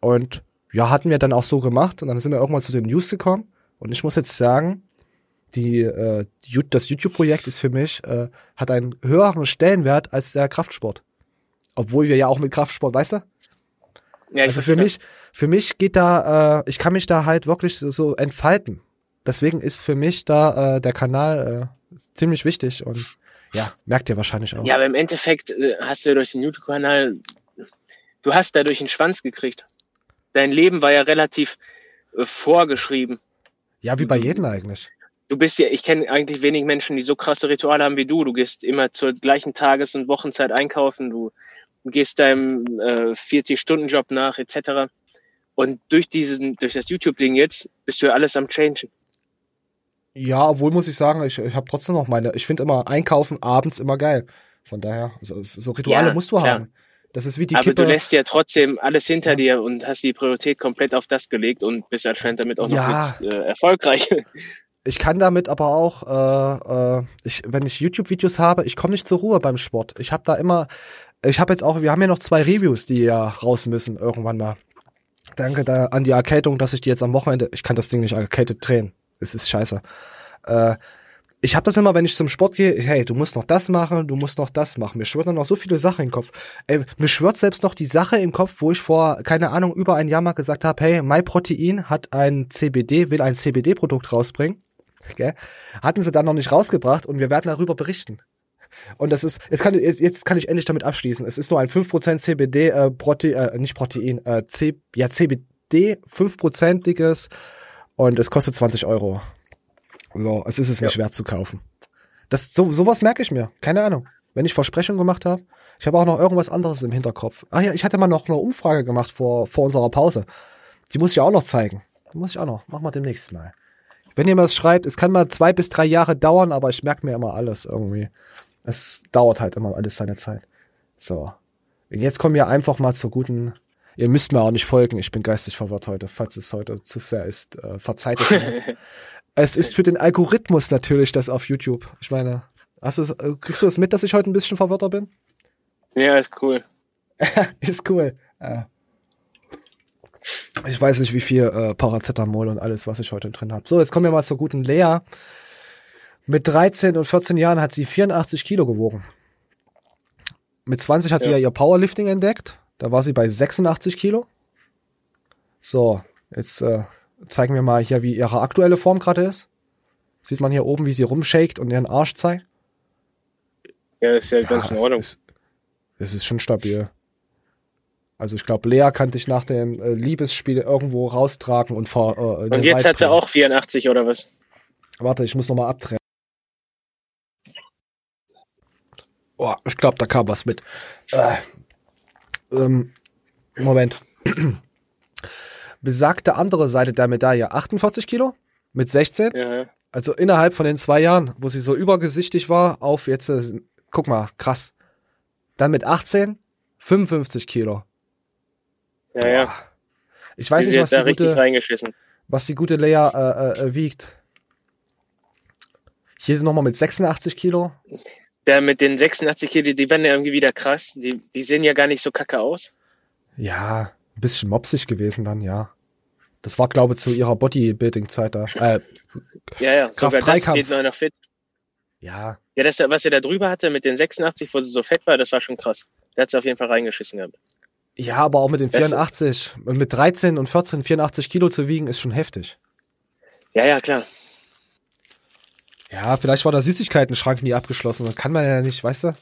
Und ja, hatten wir dann auch so gemacht und dann sind wir irgendwann zu den News gekommen. Und ich muss jetzt sagen, die, äh, das YouTube-Projekt ist für mich, äh, hat einen höheren Stellenwert als der Kraftsport. Obwohl wir ja auch mit Kraftsport, weißt du? Ja, also für mich, für mich geht da, äh, ich kann mich da halt wirklich so, entfalten. Deswegen ist für mich da äh, der Kanal äh, ziemlich wichtig und ja, merkt ihr wahrscheinlich auch. Ja, aber im Endeffekt äh, hast du ja durch den YouTube-Kanal, du hast dadurch einen Schwanz gekriegt. Dein Leben war ja relativ äh, vorgeschrieben. Ja, wie bei jedem eigentlich. Du bist ja, ich kenne eigentlich wenig Menschen, die so krasse Rituale haben wie du. Du gehst immer zur gleichen Tages- und Wochenzeit einkaufen, du gehst deinem äh, 40-Stunden-Job nach, etc. Und durch diesen, durch das YouTube-Ding jetzt bist du ja alles am Changen. Ja, obwohl muss ich sagen, ich, ich habe trotzdem noch meine, ich finde immer Einkaufen abends immer geil. Von daher, so, so Rituale Ja, musst du klar. haben. Das ist wie die Aber Kippe. du lässt ja trotzdem alles hinter dir und hast die Priorität komplett auf das gelegt und bist anscheinend damit auch Ja. noch mit, äh, erfolgreich. <laughs> Ich kann damit aber auch, äh, äh, ich, wenn ich YouTube-Videos habe, ich komme nicht zur Ruhe beim Sport. Ich habe da immer, ich habe jetzt auch, wir haben ja noch zwei Reviews, die ja raus müssen irgendwann mal. Danke da an die Arcadung, dass ich die jetzt am Wochenende, ich kann das Ding nicht arcaded drehen. Es ist scheiße. Äh, ich habe das immer, wenn ich zum Sport gehe, hey, du musst noch das machen, du musst noch das machen. Mir schwirrt dann noch so viele Sachen im Kopf. Ey, mir schwirrt selbst noch die Sache im Kopf, wo ich vor, keine Ahnung, über ein Jahr mal gesagt habe, hey, MyProtein hat ein CBD, will ein CBD-Produkt rausbringen. Gell? Hatten sie dann noch nicht rausgebracht und wir werden darüber berichten. Und das ist, jetzt kann, jetzt kann ich endlich damit abschließen. Es ist nur ein 5% CBD, äh, Protein, äh, nicht Protein, äh, C, ja, CBD, 5%iges und es kostet 20 Euro. So, es ist es nicht wert zu kaufen. Das, so, sowas merke ich mir. Keine Ahnung. Wenn ich Versprechungen gemacht habe. Ich habe auch noch irgendwas anderes im Hinterkopf. Ach ja, ich hatte mal noch eine Umfrage gemacht vor, vor unserer Pause. Die muss ich auch noch zeigen. Die muss ich auch noch. Machen wir demnächst mal. Wenn ihr mir das schreibt, es kann mal zwei bis drei Jahre dauern, aber ich merke mir immer alles irgendwie. Es dauert halt immer alles seine Zeit. So. Und Jetzt kommen wir einfach mal zur guten. Ihr müsst mir auch nicht folgen, ich bin geistig verwirrt heute, falls es heute zu sehr ist. Äh, verzeiht es mir. <laughs> es ist für den Algorithmus natürlich das auf YouTube. Ich meine, hast du, äh, kriegst du das mit, dass ich heute ein bisschen verwirrter bin? Ja, ist cool. <laughs> ist cool. Äh, ich weiß nicht, wie viel äh, Paracetamol und alles, was ich heute drin habe. So, jetzt kommen wir mal zur guten Lea. Mit 13 und 14 Jahren hat sie 84 Kilo gewogen. Mit 20 hat sie Ja. ja ihr Powerlifting entdeckt. Da war sie bei 86 Kilo. So, jetzt äh, zeigen wir mal hier, wie ihre aktuelle Form gerade ist. Sieht man hier oben, wie sie rumshakt und ihren Arsch zeigt. Ja, ist ja, ganz in Ordnung. Es ist schon stabil. Also ich glaube, Lea kann dich nach dem äh, Liebesspiel irgendwo raustragen und vor. Äh, Und jetzt hat sie auch 84 oder was? Warte, ich muss noch mal abtrennen. Oh, ich glaube, da kam was mit. Äh, ähm, Moment. <clears throat> Besagte andere Seite der Medaille 48 Kilo mit 16. Ja. Also innerhalb von den zwei Jahren, wo sie so übergesichtig war, auf jetzt, äh, guck mal, krass. Dann mit 18 55 Kilo. Ja, ja. Ich weiß Die nicht, was da die gute, was die gute Lea äh, äh, wiegt. Hier nochmal mit 86 Kilo. Der mit den 86 Kilo, die werden ja irgendwie wieder krass. Die, die sehen ja gar nicht so kacke aus. Ja, ein bisschen mopsig gewesen dann, ja. Das war, glaube ich, zu ihrer Bodybuilding-Zeit da. Äh, Ja, ja, sogar das geht noch fit. Ja. Ja, das, was er da drüber hatte mit den 86, wo sie so fett war, das war schon krass. Der hat sie auf jeden Fall reingeschissen gehabt. Ja, aber auch mit den Das- 84, mit 13 und 14, 84 Kilo zu wiegen, ist schon heftig. Ja, ja, klar. Ja, vielleicht war der Süßigkeiten-Schrank nie abgeschlossen. Dann kann man ja nicht, weißt du?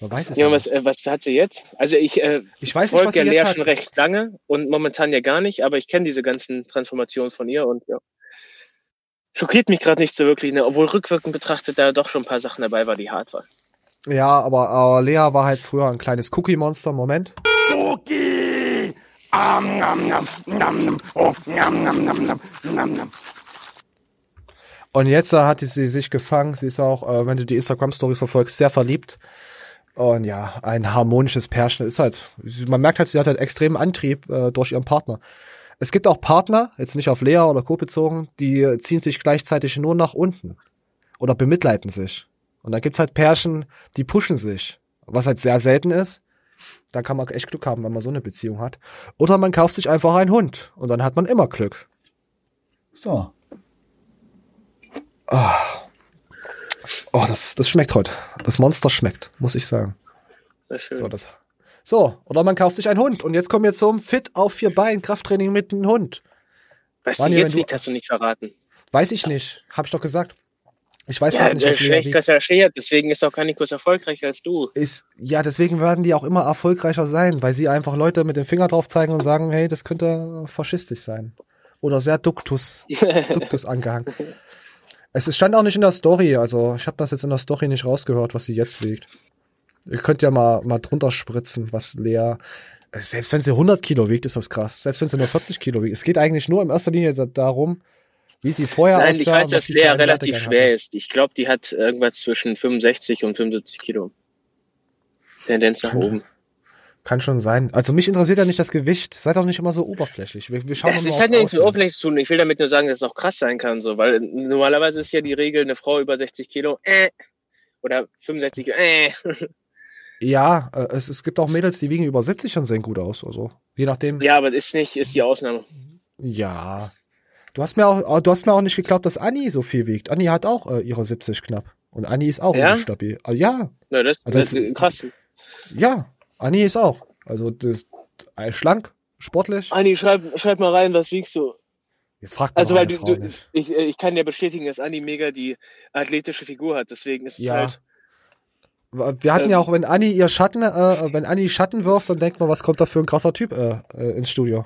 Man weiß es Ja, ja was, nicht. äh, was hat sie jetzt? Also ich, äh, Ich weiß nicht, was sie ja jetzt Lea hat. schon recht lange und momentan ja gar nicht, aber ich kenne diese ganzen Transformationen von ihr und ja. Schockiert mich gerade nicht so wirklich, ne? obwohl rückwirkend betrachtet da doch schon ein paar Sachen dabei war, die hart waren. Ja, aber, aber Lea war halt früher ein kleines Cookie-Monster. Moment. Nam, oh. Und jetzt hat sie sich gefangen. Sie ist auch, äh, wenn du die Instagram-Stories verfolgst, sehr verliebt. Und ja, ein harmonisches Pärchen ist halt. Man merkt halt, sie hat halt extremen Antrieb äh, durch ihren Partner. Es gibt auch Partner, jetzt nicht auf Lea oder Co. bezogen, die ziehen sich gleichzeitig nur nach unten. Oder bemitleiden sich. Und dann gibt's halt Pärchen, die pushen sich. Was halt sehr selten ist. Da kann man echt Glück haben, wenn man so eine Beziehung hat. Oder man kauft sich einfach einen Hund. Und dann hat man immer Glück. So. Ah. Oh, das, das schmeckt heute. Das Monster schmeckt, muss ich sagen. Sehr schön. So, das. So, oder man kauft sich einen Hund. Und jetzt kommen wir zum Fit auf vier Beinen Krafttraining mit einem Hund. Was Mani, wenn jetzt du- liegt, hast du nicht verraten. Weiß ich nicht. Hab ich doch gesagt. Ich weiß ja, gerade nicht, was schlecht recherchiert, deswegen ist auch Kanikus erfolgreicher als du. Ist, ja, deswegen werden die auch immer erfolgreicher sein, weil sie einfach Leute mit dem Finger drauf zeigen und sagen, hey, das könnte faschistisch sein. Oder sehr Duktus, <laughs> Duktus angehangen. Es stand auch nicht in der Story, also ich habe das jetzt in der Story nicht rausgehört, was sie jetzt wiegt. Ihr könnt ja mal, mal drunter spritzen, was Lea. Selbst wenn sie 100 Kilo wiegt, ist das krass. Selbst wenn sie nur 40 Kilo wiegt. Es geht eigentlich nur in erster Linie da, darum, wie sie vorher Nein, aussah. ich weiß, dass Lea relativ schwer hatte. ist. Ich glaube, die hat irgendwas zwischen 65 und 75 Kilo. Tendenz nach Kann- oben. Kann schon sein. Also mich interessiert ja nicht das Gewicht. Seid doch nicht immer so oberflächlich. Wir, wir schauen Das ist aufs halt nichts mit. Oberfläche zu tun. Ich will damit nur sagen, dass es auch krass sein kann, so, weil normalerweise ist ja die Regel, eine Frau über 60 Kilo, äh, oder 65 Kilo, äh. Ja, äh, es, es gibt auch Mädels, die wiegen über 70 und sehen gut aus. Also je nachdem. Ja, aber das ist nicht, ist die Ausnahme. Ja. Du hast mir auch, du hast mir auch nicht geglaubt, dass Anni so viel wiegt. Anni hat auch äh, ihre 70 knapp. Und Anni ist auch Ja? stabil. Ah, ja, Ja, das, Also das ist krass. ja. Anni ist auch. Also das äh, schlank, sportlich. Anni, schreib, schreib mal rein, was wiegst du? Jetzt fragt man Also, weil du, Frau du nicht. ich, äh, ich kann dir bestätigen, dass Anni mega die athletische Figur hat. Deswegen ist es Ja. halt. Wir hatten ähm, ja auch, wenn Anni ihr Schatten, äh, wenn Anni Schatten wirft, dann denkt man, was kommt da für ein krasser Typ äh, äh, ins Studio.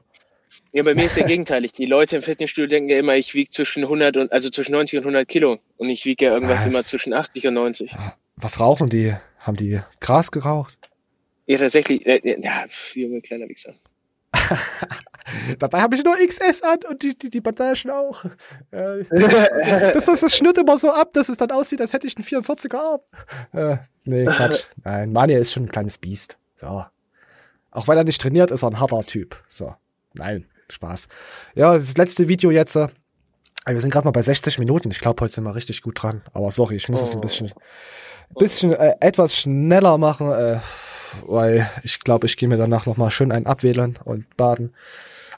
Ja, bei mir ist ja <laughs> gegenteilig. Die Leute im Fitnessstudio denken ja immer, ich wiege zwischen 100 und, also zwischen 90 und 100 Kilo. Und ich wiege ja irgendwas Was? immer zwischen 80 und 90. Was rauchen die? Haben die Gras geraucht? Ja, tatsächlich, äh, ja, pf, Junge, kleiner Wichser. <laughs> Dabei habe ich nur XS an und die, die, die Bandagen auch. Äh, <laughs> das, das, das schnürt immer so ab, dass es dann aussieht, als hätte ich einen 44er Arm. Äh, nee, Quatsch. Nein, Mania ist schon ein kleines Biest. So. Auch wenn er nicht trainiert, ist er ein harter Typ. So. Nein, Spaß. Ja, das letzte Video jetzt. Äh, wir sind gerade mal bei 60 Minuten. Ich glaube, heute sind wir richtig gut dran. Aber sorry, ich muss es ein bisschen, bisschen äh, etwas schneller machen, äh, weil ich glaube, ich gehe mir danach noch mal schön einen abwählen und baden.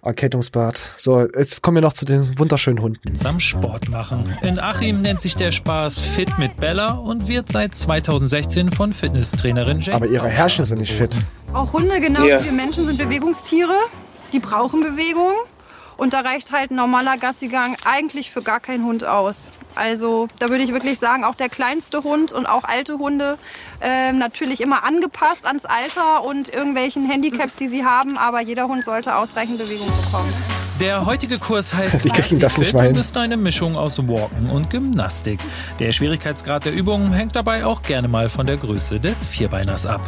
Erkältungsbad. So, jetzt kommen wir noch zu den wunderschönen Hunden. Sam Sport machen. In Achim nennt sich der Spaß Fit mit Bella und wird seit 2016 von Fitnesstrainerin Jane. Aber ihre Herrchen sind nicht fit. Auch Hunde, genau Ja. wie wir Menschen, sind Bewegungstiere. Die brauchen Bewegung. Und da reicht halt ein normaler Gassigang eigentlich für gar keinen Hund aus. Also da würde ich wirklich sagen, auch der kleinste Hund und auch alte Hunde ähm, natürlich immer angepasst ans Alter und irgendwelchen Handicaps, die sie haben. Aber jeder Hund sollte ausreichend Bewegung bekommen. Der heutige Kurs heißt <laughs> Fit und ist eine Mischung aus Walken und Gymnastik. Der Schwierigkeitsgrad der Übungen hängt dabei auch gerne mal von der Größe des Vierbeiners ab.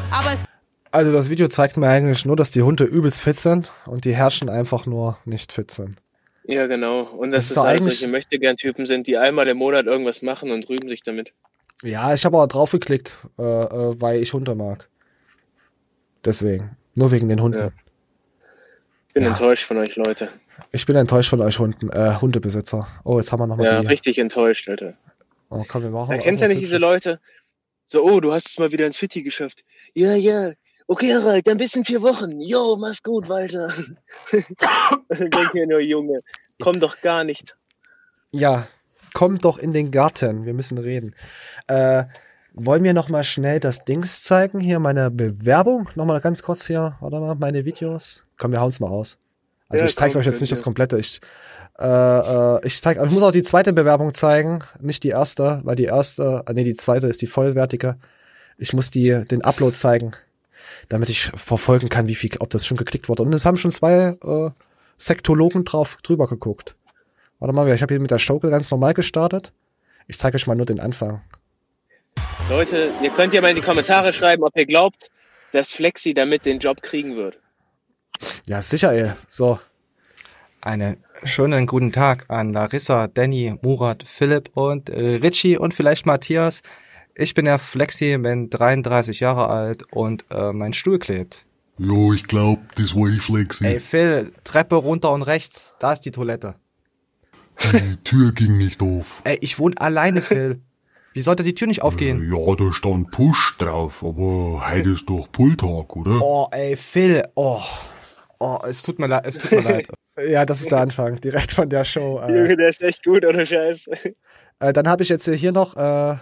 Also das Video zeigt mir eigentlich nur, dass die Hunde übelst fit sind und die Herrschen einfach nur nicht fit sind. Ja, genau. Und Das dass ist es halt eigentlich- solche Möchtegern-Typen sind, die einmal im Monat irgendwas machen und rühmen sich damit. Ja, ich habe aber draufgeklickt, äh, äh, weil ich Hunde mag. Deswegen. Nur wegen den Hunden. Ich bin Ja. enttäuscht von euch, Leute. Ich bin enttäuscht von euch Hunden, äh, Hundebesitzer. Oh, jetzt haben wir nochmal Ja, die. richtig enttäuscht, Alter. Oh, komm, wir machen Man mal kennt ja nicht diese Hübsches. Leute. So, oh, du hast es mal wieder ins Fitti geschafft. Ja, ja. Okay, Harald, dann bis in vier Wochen. Jo, mach's gut, Walter. Dann <coughs> denk mir nur, Junge, komm doch gar nicht. Ja, komm doch in den Garten, wir müssen reden. Äh, wollen wir noch mal schnell das Dings zeigen? Hier meine Bewerbung. Noch mal ganz kurz hier, warte mal, meine Videos. Komm, wir hauen's mal aus. Also Ja, ich zeige euch jetzt nicht das komplette. Ich, äh, äh, ich zeige, ich muss auch die zweite Bewerbung zeigen, nicht die erste, weil die erste, äh, nee, die zweite ist die vollwertige. Ich muss die, den Upload zeigen, damit ich verfolgen kann, wie viel, ob das schon geklickt wurde. Und es haben schon zwei äh, Sektologen drauf drüber geguckt. Warte mal, ich habe hier mit der Schaukel ganz normal gestartet. Ich zeige euch mal nur den Anfang. Leute, ihr könnt ja mal in die Kommentare schreiben, ob ihr glaubt, dass Flexi damit den Job kriegen wird. Ja, sicher, ey. So. Einen schönen guten Tag an Larissa, Danny, Murat, Philipp und äh, Richie und vielleicht Matthias. Ich bin der Flexi, bin 33 Jahre alt und äh, mein Stuhl klebt. Jo, ich glaub, das war ich Flexi. Ey Phil, Treppe runter und rechts, da ist die Toilette. Die Tür ging nicht auf. <laughs> Ey, ich wohne alleine, Phil. Wie sollte die Tür nicht aufgehen? Ja, da stand Push drauf, aber heute ist doch Pulltag, oder? Oh, ey, Phil, oh. Oh, es tut mir leid, es tut mir leid. <laughs> Ja, das ist der Anfang, direkt von der Show. Äh, <laughs> Junge, der ist echt gut, oder Scheiß. äh, dann habe ich jetzt hier noch, äh,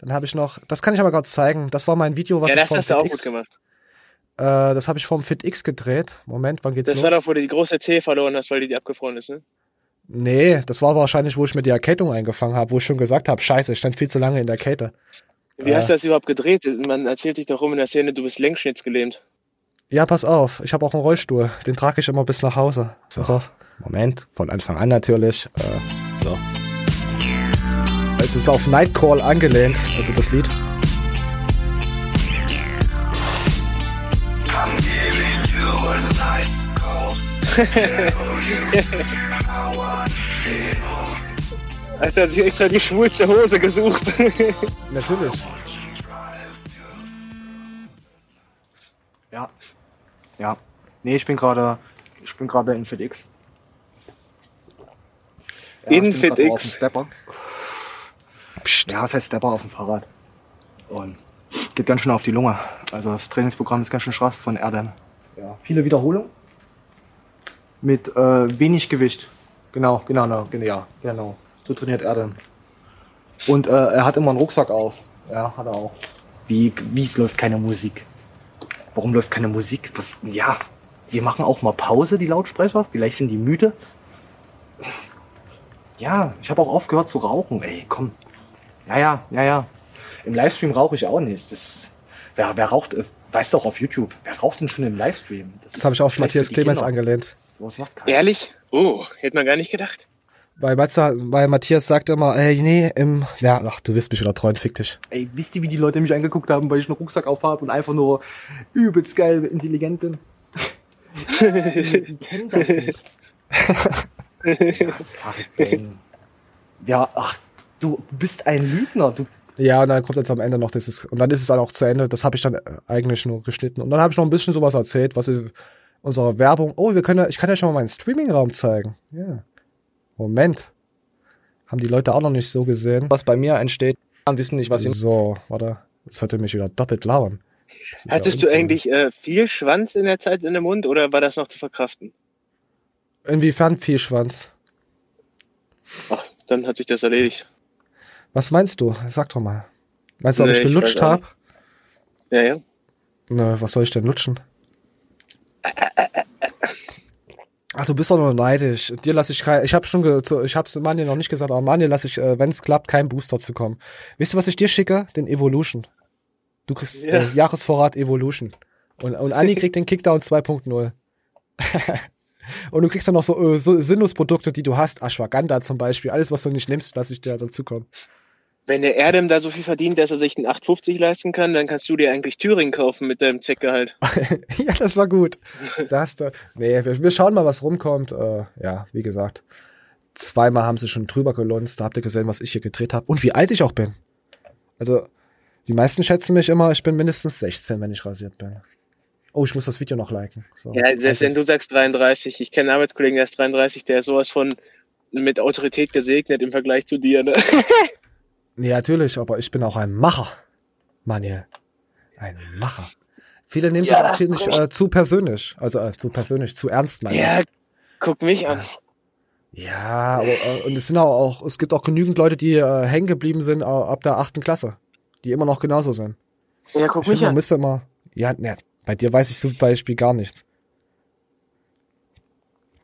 dann habe ich noch, das kann ich aber kurz zeigen. Das war mein Video, was ja, ich das vom hast du auch FitX, gut gemacht. äh, das habe ich vom FitX gedreht. Moment, wann geht's Das los? war doch, wo du die große C verloren hast, weil die, die abgefroren ist, ne? nee, das war wahrscheinlich, wo ich mir die Erkältung eingefangen habe, wo ich schon gesagt habe, scheiße, ich stand viel zu lange in der Kälte. Wie Äh, hast du das überhaupt gedreht? Man erzählt dich doch rum in der Szene, du bist längsschnittsgelähmt. Ja, pass auf, ich habe auch einen Rollstuhl. Den trage ich immer bis nach Hause. Pass auf. Moment, von Anfang an natürlich. Äh, so. Es ist auf Nightcall angelehnt, also das Lied. <laughs> Alter, hat sich extra die schwulste Hose gesucht. <laughs> Natürlich. Ja. Ja. Nee, ich bin gerade, ich bin gerade in FitX. Ja, In ich bin gerade FitX? Auf dem Stepper. Psst. Ja, was heißt Stepper auf dem Fahrrad? Und geht ganz schön auf die Lunge. Also das Trainingsprogramm ist ganz schön straff von Erdem. Ja, viele Wiederholungen. Mit äh, wenig Gewicht. Genau, genau, genau, genau, ja, genau. So trainiert Erdem. Und äh, er hat immer einen Rucksack auf. Ja, hat er auch. Wie, wie es läuft keine Musik? Warum läuft keine Musik? Was, ja, die machen auch mal Pause, die Lautsprecher. Vielleicht sind die müde. Ja, ich habe auch aufgehört zu rauchen. Ey, komm. Ja, ja, ja, ja. Im Livestream rauche ich auch nicht. Das, wer, wer raucht, äh, weißt du auch auf YouTube, wer raucht denn schon im Livestream? Das habe ich auf Matthias Clemens Kinder. angelehnt. Sowas macht keiner. Ehrlich? Oh, hätte man gar nicht gedacht. Weil, weil Matthias sagt immer, ey, nee, im, ja, ach, du wirst mich wieder treuen, fick dich. Ey, wisst ihr, wie die Leute mich angeguckt haben, weil ich einen Rucksack aufhabe und einfach nur übelst geil intelligent bin? die, <laughs> die kennen das nicht. <laughs> ja, das Bang. Ja, ach, du bist ein Lügner. Du, Ja, und dann kommt jetzt am Ende noch dieses, und dann ist es dann auch zu Ende, das habe ich dann eigentlich nur geschnitten. Und dann habe ich noch ein bisschen sowas erzählt, was ich, unsere Werbung, oh, wir können ja, ich kann ja schon mal meinen Streaming-Raum zeigen. Ja. Moment. Haben die Leute auch noch nicht so gesehen. Was bei mir entsteht, wissen nicht, was sie. So, warte. Das sollte mich wieder doppelt labern. Hattest ja du eigentlich äh, viel Schwanz in der Zeit in dem Mund oder war das noch zu verkraften? Inwiefern viel Schwanz? Ach, dann hat sich das erledigt. Was meinst du? Sag doch mal. Meinst du, ob Nee, ich gelutscht habe? Ja, ja. Nö, was soll ich denn lutschen? Ach, du bist doch nur neidisch. Dir lasse ich kein, ich habe schon, ge, ich hab's Manje noch nicht gesagt, aber Manje lasse ich, äh, wenn es klappt, keinen Booster zu kommen. Weißt du, was ich dir schicke? Den Evolution. Du kriegst Ja. äh, Jahresvorrat Evolution. Und, und Anni kriegt den Kickdown 2.0. <laughs> und du kriegst dann noch so, äh, so Sinnlosprodukte, die du hast. Ashwagandha zum Beispiel. Alles, was du nicht nimmst, lasse ich dir dazu kommen. Wenn der Erdem da so viel verdient, dass er sich einen 850 leisten kann, dann kannst du dir eigentlich Thüringen kaufen mit deinem Zeckgehalt. <laughs> ja, das war gut. Da hast du. Nee, wir, wir schauen mal, was rumkommt. Äh, ja, wie gesagt. Zweimal haben sie schon drüber gelunzt. Da habt ihr gesehen, was ich hier gedreht habe. Und wie alt ich auch bin. Also, die meisten schätzen mich immer, ich bin mindestens 16, wenn ich rasiert bin. Oh, ich muss das Video noch liken. So. Ja, selbst wenn du sagst 33, ich kenne einen Arbeitskollegen, der ist 33, der ist sowas von mit Autorität gesegnet im Vergleich zu dir. Ne? <laughs> Nee, natürlich, aber ich bin auch ein Macher. Manuel. Ein Macher. Viele nehmen Ja, sich auch nicht äh, zu persönlich. Also äh, zu persönlich, zu ernst, meine Ja, ich. guck mich an. Ja, aber, äh, und es sind auch, auch, es gibt auch genügend Leute, die äh, hängen geblieben sind äh, ab der achten Klasse. Die immer noch genauso sind. Ja, guck ich mich finde, man an. müsste immer. Ja, ne, bei dir weiß ich zum Beispiel gar nichts.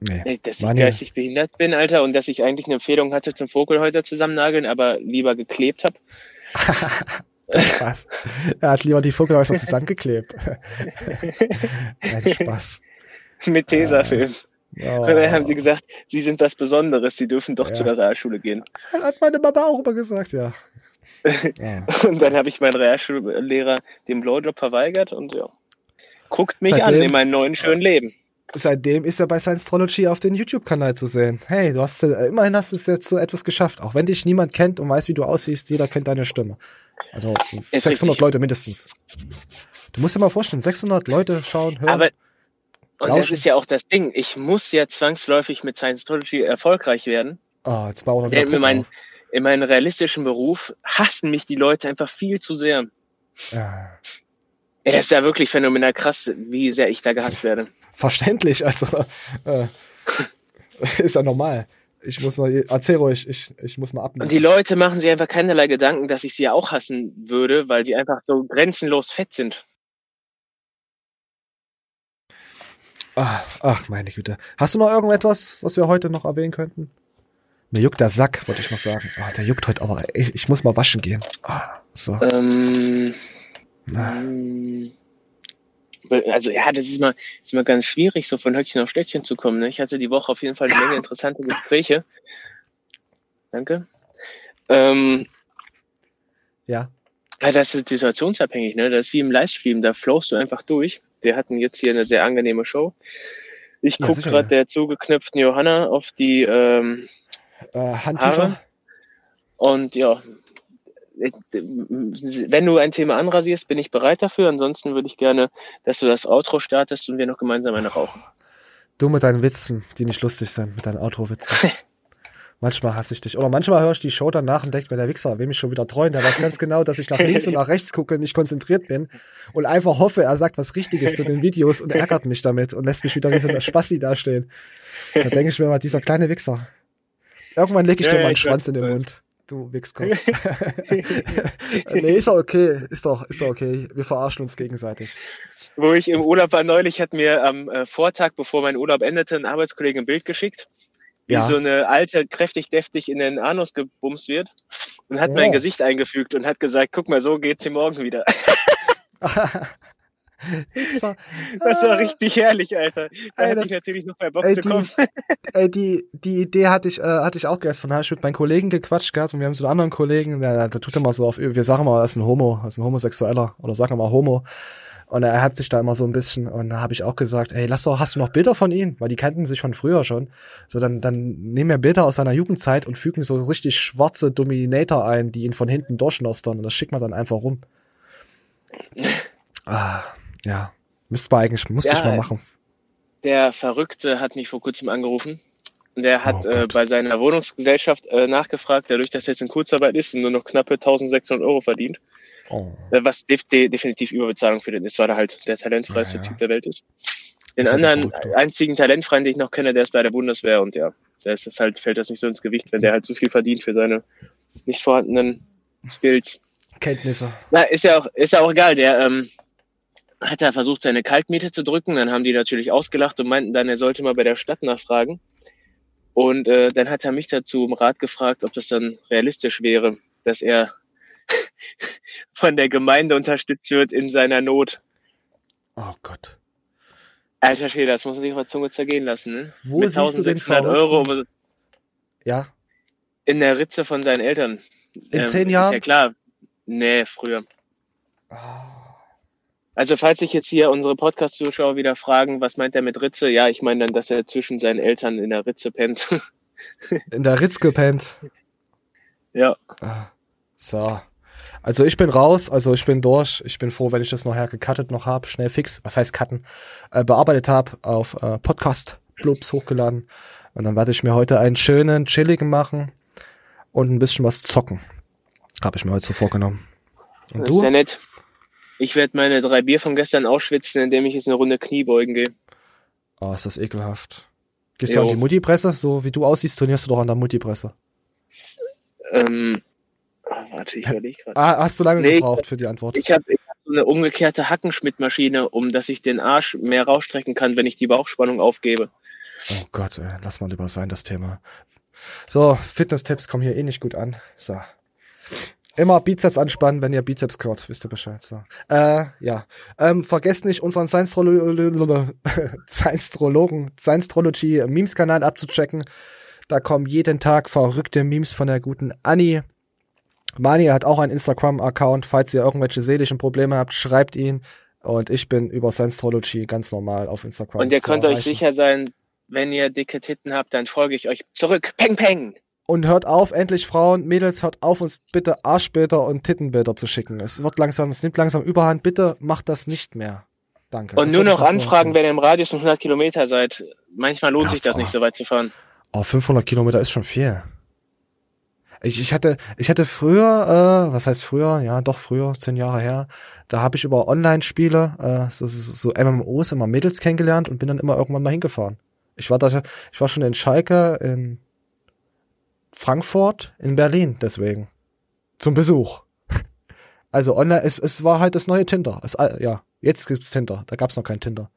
Nee. Ey, Dass ich geistig behindert bin, Alter, und dass ich eigentlich eine Empfehlung hatte zum Vogelhäuser zusammennageln, aber lieber geklebt habe. <laughs> Spaß. Er hat lieber die Vogelhäuser zusammengeklebt. <laughs> Ein Spaß. Mit Tesafilm. Oh. Und dann haben sie gesagt, sie sind was Besonderes, sie dürfen doch zu der Realschule gehen. Hat meine Mama auch immer gesagt, ja. <laughs> Und dann habe ich meinen Realschullehrer den Blowjob verweigert und ja. Guckt mich an Seitdem- in meinem neuen schönen Leben. Seitdem ist er bei Science-Trology auf den YouTube-Kanal zu sehen. Hey, du hast äh, immerhin hast du es jetzt so etwas geschafft. Auch wenn dich niemand kennt und weiß, wie du aussiehst, jeder kennt deine Stimme. Also 600 richtig. Leute mindestens. Du musst dir mal vorstellen, 600 Leute schauen, hören. Aber und das ist ja auch das Ding. Ich muss ja zwangsläufig mit Scientology erfolgreich werden. Ah, jetzt bauen wir wieder Denn in, mein, in meinem realistischen Beruf hassen mich die Leute einfach viel zu sehr. Ja. Ey, das ist ja wirklich phänomenal krass, wie sehr ich da gehasst <laughs> werde. Verständlich, also äh, <laughs> ist ja normal. Ich muss noch, erzähl ruhig, ich, ich muss mal Und abnehmen. die Leute machen sich einfach keinerlei Gedanken, dass ich sie ja auch hassen würde, weil die einfach so grenzenlos fett sind. Ah, ach, meine Güte. Hast du noch irgendetwas, was wir heute noch erwähnen könnten? Mir juckt der Sack, wollte ich noch sagen. Ah, der juckt heute, aber ich, ich muss mal waschen gehen. Ah, so. Ähm, ähm, also ja, das ist mal, ist mal ganz schwierig, so von Höckchen auf Stöckchen zu kommen. Ne? Ich hatte die Woche auf jeden Fall eine Menge <laughs> interessante Gespräche. Danke. Ähm, Ja. ja, das ist situationsabhängig, ne? Das ist wie im Livestream, da flowst du einfach durch. Wir hatten jetzt hier eine sehr angenehme Show. Ich Ja, guck sicher, gerade ja. der zugeknüpften Johanna auf die ähm, Äh, Handtücher? Haare. Und ja, wenn du ein Thema anrasierst, bin ich bereit dafür. Ansonsten würde ich gerne, dass du das Outro startest und wir noch gemeinsam eine rauchen. Du mit deinen Witzen, die nicht lustig sind, mit deinen Outro-Witzen. <laughs> manchmal hasse ich dich. Oder manchmal höre ich die Show danach und denke mir, der Wichser will mich schon wieder treuen. Der weiß ganz genau, dass ich nach links und nach rechts gucke, nicht konzentriert bin und einfach hoffe, er sagt was Richtiges zu den Videos und ärgert mich damit und lässt mich wieder wie so ein Spassi dastehen. Da denke ich mir mal, dieser kleine Wichser. Irgendwann lege ich dir ja, mal einen ich Schwanz in den ich. Mund. Du Wichskopf. <laughs> nee, ist doch okay. Ist doch, ist doch okay. Wir verarschen uns gegenseitig. Wo ich im Urlaub war neulich, hat mir am äh, Vortag, bevor mein Urlaub endete, ein Arbeitskollege ein Bild geschickt, wie Ja. so eine alte, kräftig deftig in den Anus gebumst wird und hat mein Oh. Gesicht eingefügt und hat gesagt, guck mal, so geht's hier morgen wieder. <laughs> <laughs> Wichser. <laughs> Das war richtig herrlich, Alter. Da Ey, hatte das- ich natürlich noch bei Bock Ey, zu die, kommen. <laughs> ey, die, die Idee hatte ich, äh, hatte ich auch gestern. Da habe ich mit meinen Kollegen gequatscht gehabt und wir haben so einen anderen Kollegen, der, der tut immer so auf, wir sagen mal, er ist ein Homo, er ist ein Homosexueller oder sagen wir mal Homo. Und er hat sich da immer so ein bisschen, und da habe ich auch gesagt, ey, lass doch, hast du noch Bilder von ihm? Weil die kannten sich von früher schon. So, dann, dann nehmen wir Bilder aus seiner Jugendzeit und fügen so richtig schwarze Dominator ein, die ihn von hinten durchnostern. Und das schickt man dann einfach rum. <laughs> Ah, ja. Müsste man eigentlich, musste Ja, ich mal machen. Der Verrückte hat mich vor kurzem angerufen. Und der hat äh, bei seiner Wohnungsgesellschaft äh, nachgefragt, dadurch, dass er jetzt in Kurzarbeit ist und nur noch knappe 1600 Euro verdient. Oh. Äh, Was def de definitiv Überbezahlung für den ist, weil er halt der talentfreieste Typ der Welt ist. Den Ist halt anderen einzigen Talentfreien, den ich noch kenne, der ist bei der Bundeswehr und ja, da ist es halt, fällt das nicht so ins Gewicht, wenn der halt so viel verdient für seine nicht vorhandenen Skills. Kenntnisse. Na, ist ja auch, ist ja auch egal. Der ähm, hat da versucht, seine Kaltmiete zu drücken. Dann haben die natürlich ausgelacht und meinten dann, er sollte mal bei der Stadt nachfragen. Und äh, dann hat er mich dazu um Rat gefragt, ob das dann realistisch wäre, dass er <laughs> von der Gemeinde unterstützt wird in seiner Not. Oh Gott. Alter Schwede, das muss man sich auf der Zunge zergehen lassen. Ne? Wo Mit siehst du den 1600 Euro? Ja. in der Ritze von seinen Eltern. In zehn Ist Jahren? ja klar. Nee, früher. Also falls sich jetzt hier unsere Podcast-Zuschauer wieder fragen, was meint er mit Ritze? Ja, ich meine dann, dass er zwischen seinen Eltern in der Ritze pennt. <laughs> In der Ritz gepennt. ja. Ah, So. Also ich bin raus, also ich bin durch. Ich bin froh, wenn ich das nachher gecuttet noch hab, schnell fix, was heißt cutten, äh, bearbeitet hab, auf äh, Podcast Blubs hochgeladen. Und dann werde ich mir heute einen schönen, chilligen machen und ein bisschen was zocken. Habe ich mir heute so vorgenommen. Und Das ist ja du? nett. Ich werde meine drei Bier von gestern ausschwitzen, indem ich jetzt eine Runde Kniebeugen gehe. Oh, ist das ekelhaft. Gehst du an Jo. die Mutti-Presse? So wie du aussiehst, trainierst du doch an der Mutti-Presse. Ähm, ah, warte, ich überlege gerade. Ah, hast du lange Nee, gebraucht für die Antwort? Ich habe hab so eine umgekehrte Hackenschmidt-Maschine, um dass ich den Arsch mehr rausstrecken kann, wenn ich die Bauchspannung aufgebe. Oh Gott, ey, lass mal lieber sein, das Thema. So, Fitness-Tipps kommen hier eh nicht gut an. So. Immer Bizeps anspannen, wenn ihr Bizeps hört, wisst ihr Bescheid. So. Äh, ja. Ähm, vergesst nicht, unseren Science-Trolo- <laughs> Science-Trologen, Science-Trology Memes-Kanal abzuchecken. Da kommen jeden Tag verrückte Memes von der guten Annie. Mani hat auch einen Instagram-Account. Falls ihr irgendwelche seelischen Probleme habt, schreibt ihn. Und ich bin über Science-Trology ganz normal auf Instagram. Und ihr könnt euch erreichen. sicher sein, wenn ihr dicke Titten habt, dann folge ich euch zurück. Peng, peng! Und hört auf, endlich Frauen, Mädels, hört auf, uns bitte Arschbilder und Tittenbilder zu schicken. Es wird langsam, es nimmt langsam überhand. Bitte macht das nicht mehr. Danke. Und Das nur noch anfragen, wenn ihr im Radius von 100 Kilometer seid. Manchmal lohnt Ja, sich das Frau. nicht, so weit zu fahren. Oh, 500 Kilometer ist schon viel. Ich, ich hatte, ich hatte früher, äh, was heißt früher? Ja, doch früher, zehn Jahre her. Da habe ich über Online-Spiele, äh, so, so, so MMOs immer Mädels kennengelernt und bin dann immer irgendwann mal hingefahren. Ich war da, ich war schon in Schalke, in Frankfurt, in Berlin, deswegen. Zum Besuch. <laughs> Also online, es, es war halt das neue Tinder. Es, äh, ja, jetzt gibt's Tinder. Da gab's noch kein Tinder.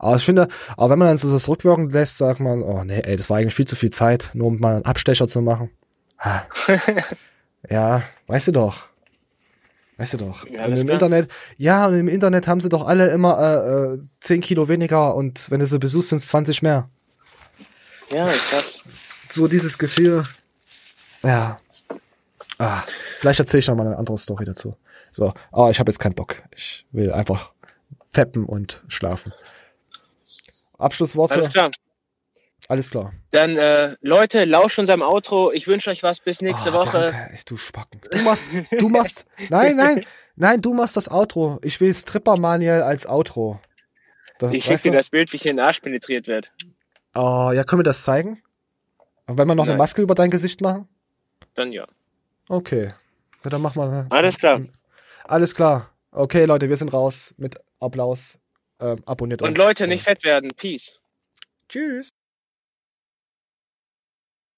Aber ich finde, aber wenn man dann so das rückwirkend lässt, sagt man, oh nee, ey, das war eigentlich viel zu viel Zeit, nur um mal einen Abstecher zu machen. <laughs> Ja, weißt du doch. Weißt du doch. Ja, und im. Internet, ja, und im Internet haben sie doch alle immer äh, äh, 10 Kilo weniger und wenn du sie besuchst, sind es 20 mehr. Ja, krass. So dieses Gefühl. Ja. Ah, vielleicht erzähle ich noch mal eine andere Story dazu. So, aber ich habe jetzt keinen Bock. Ich will einfach feppen und schlafen. Abschlussworte. Alles klar. Alles klar. Dann, äh, Leute, lauscht unserem Outro. Ich wünsche euch was bis nächste Oh, Woche. danke, du Spacken. Du machst, du machst, <laughs> nein, nein, nein, du machst das Outro. Ich will Stripper Manuel als Outro. Das, Ich schicke dir das Bild, wie ich in den Arsch penetriert werde. Oh, ja, können wir das zeigen? Und wenn wir noch eine Nein. Maske über dein Gesicht machen? Dann ja. Okay. Ja, dann machen wir. Alles klar. Alles klar. Okay, Leute, wir sind raus mit Applaus. Ähm, abonniert uns. Und Leute, nicht fett werden. Peace. Tschüss.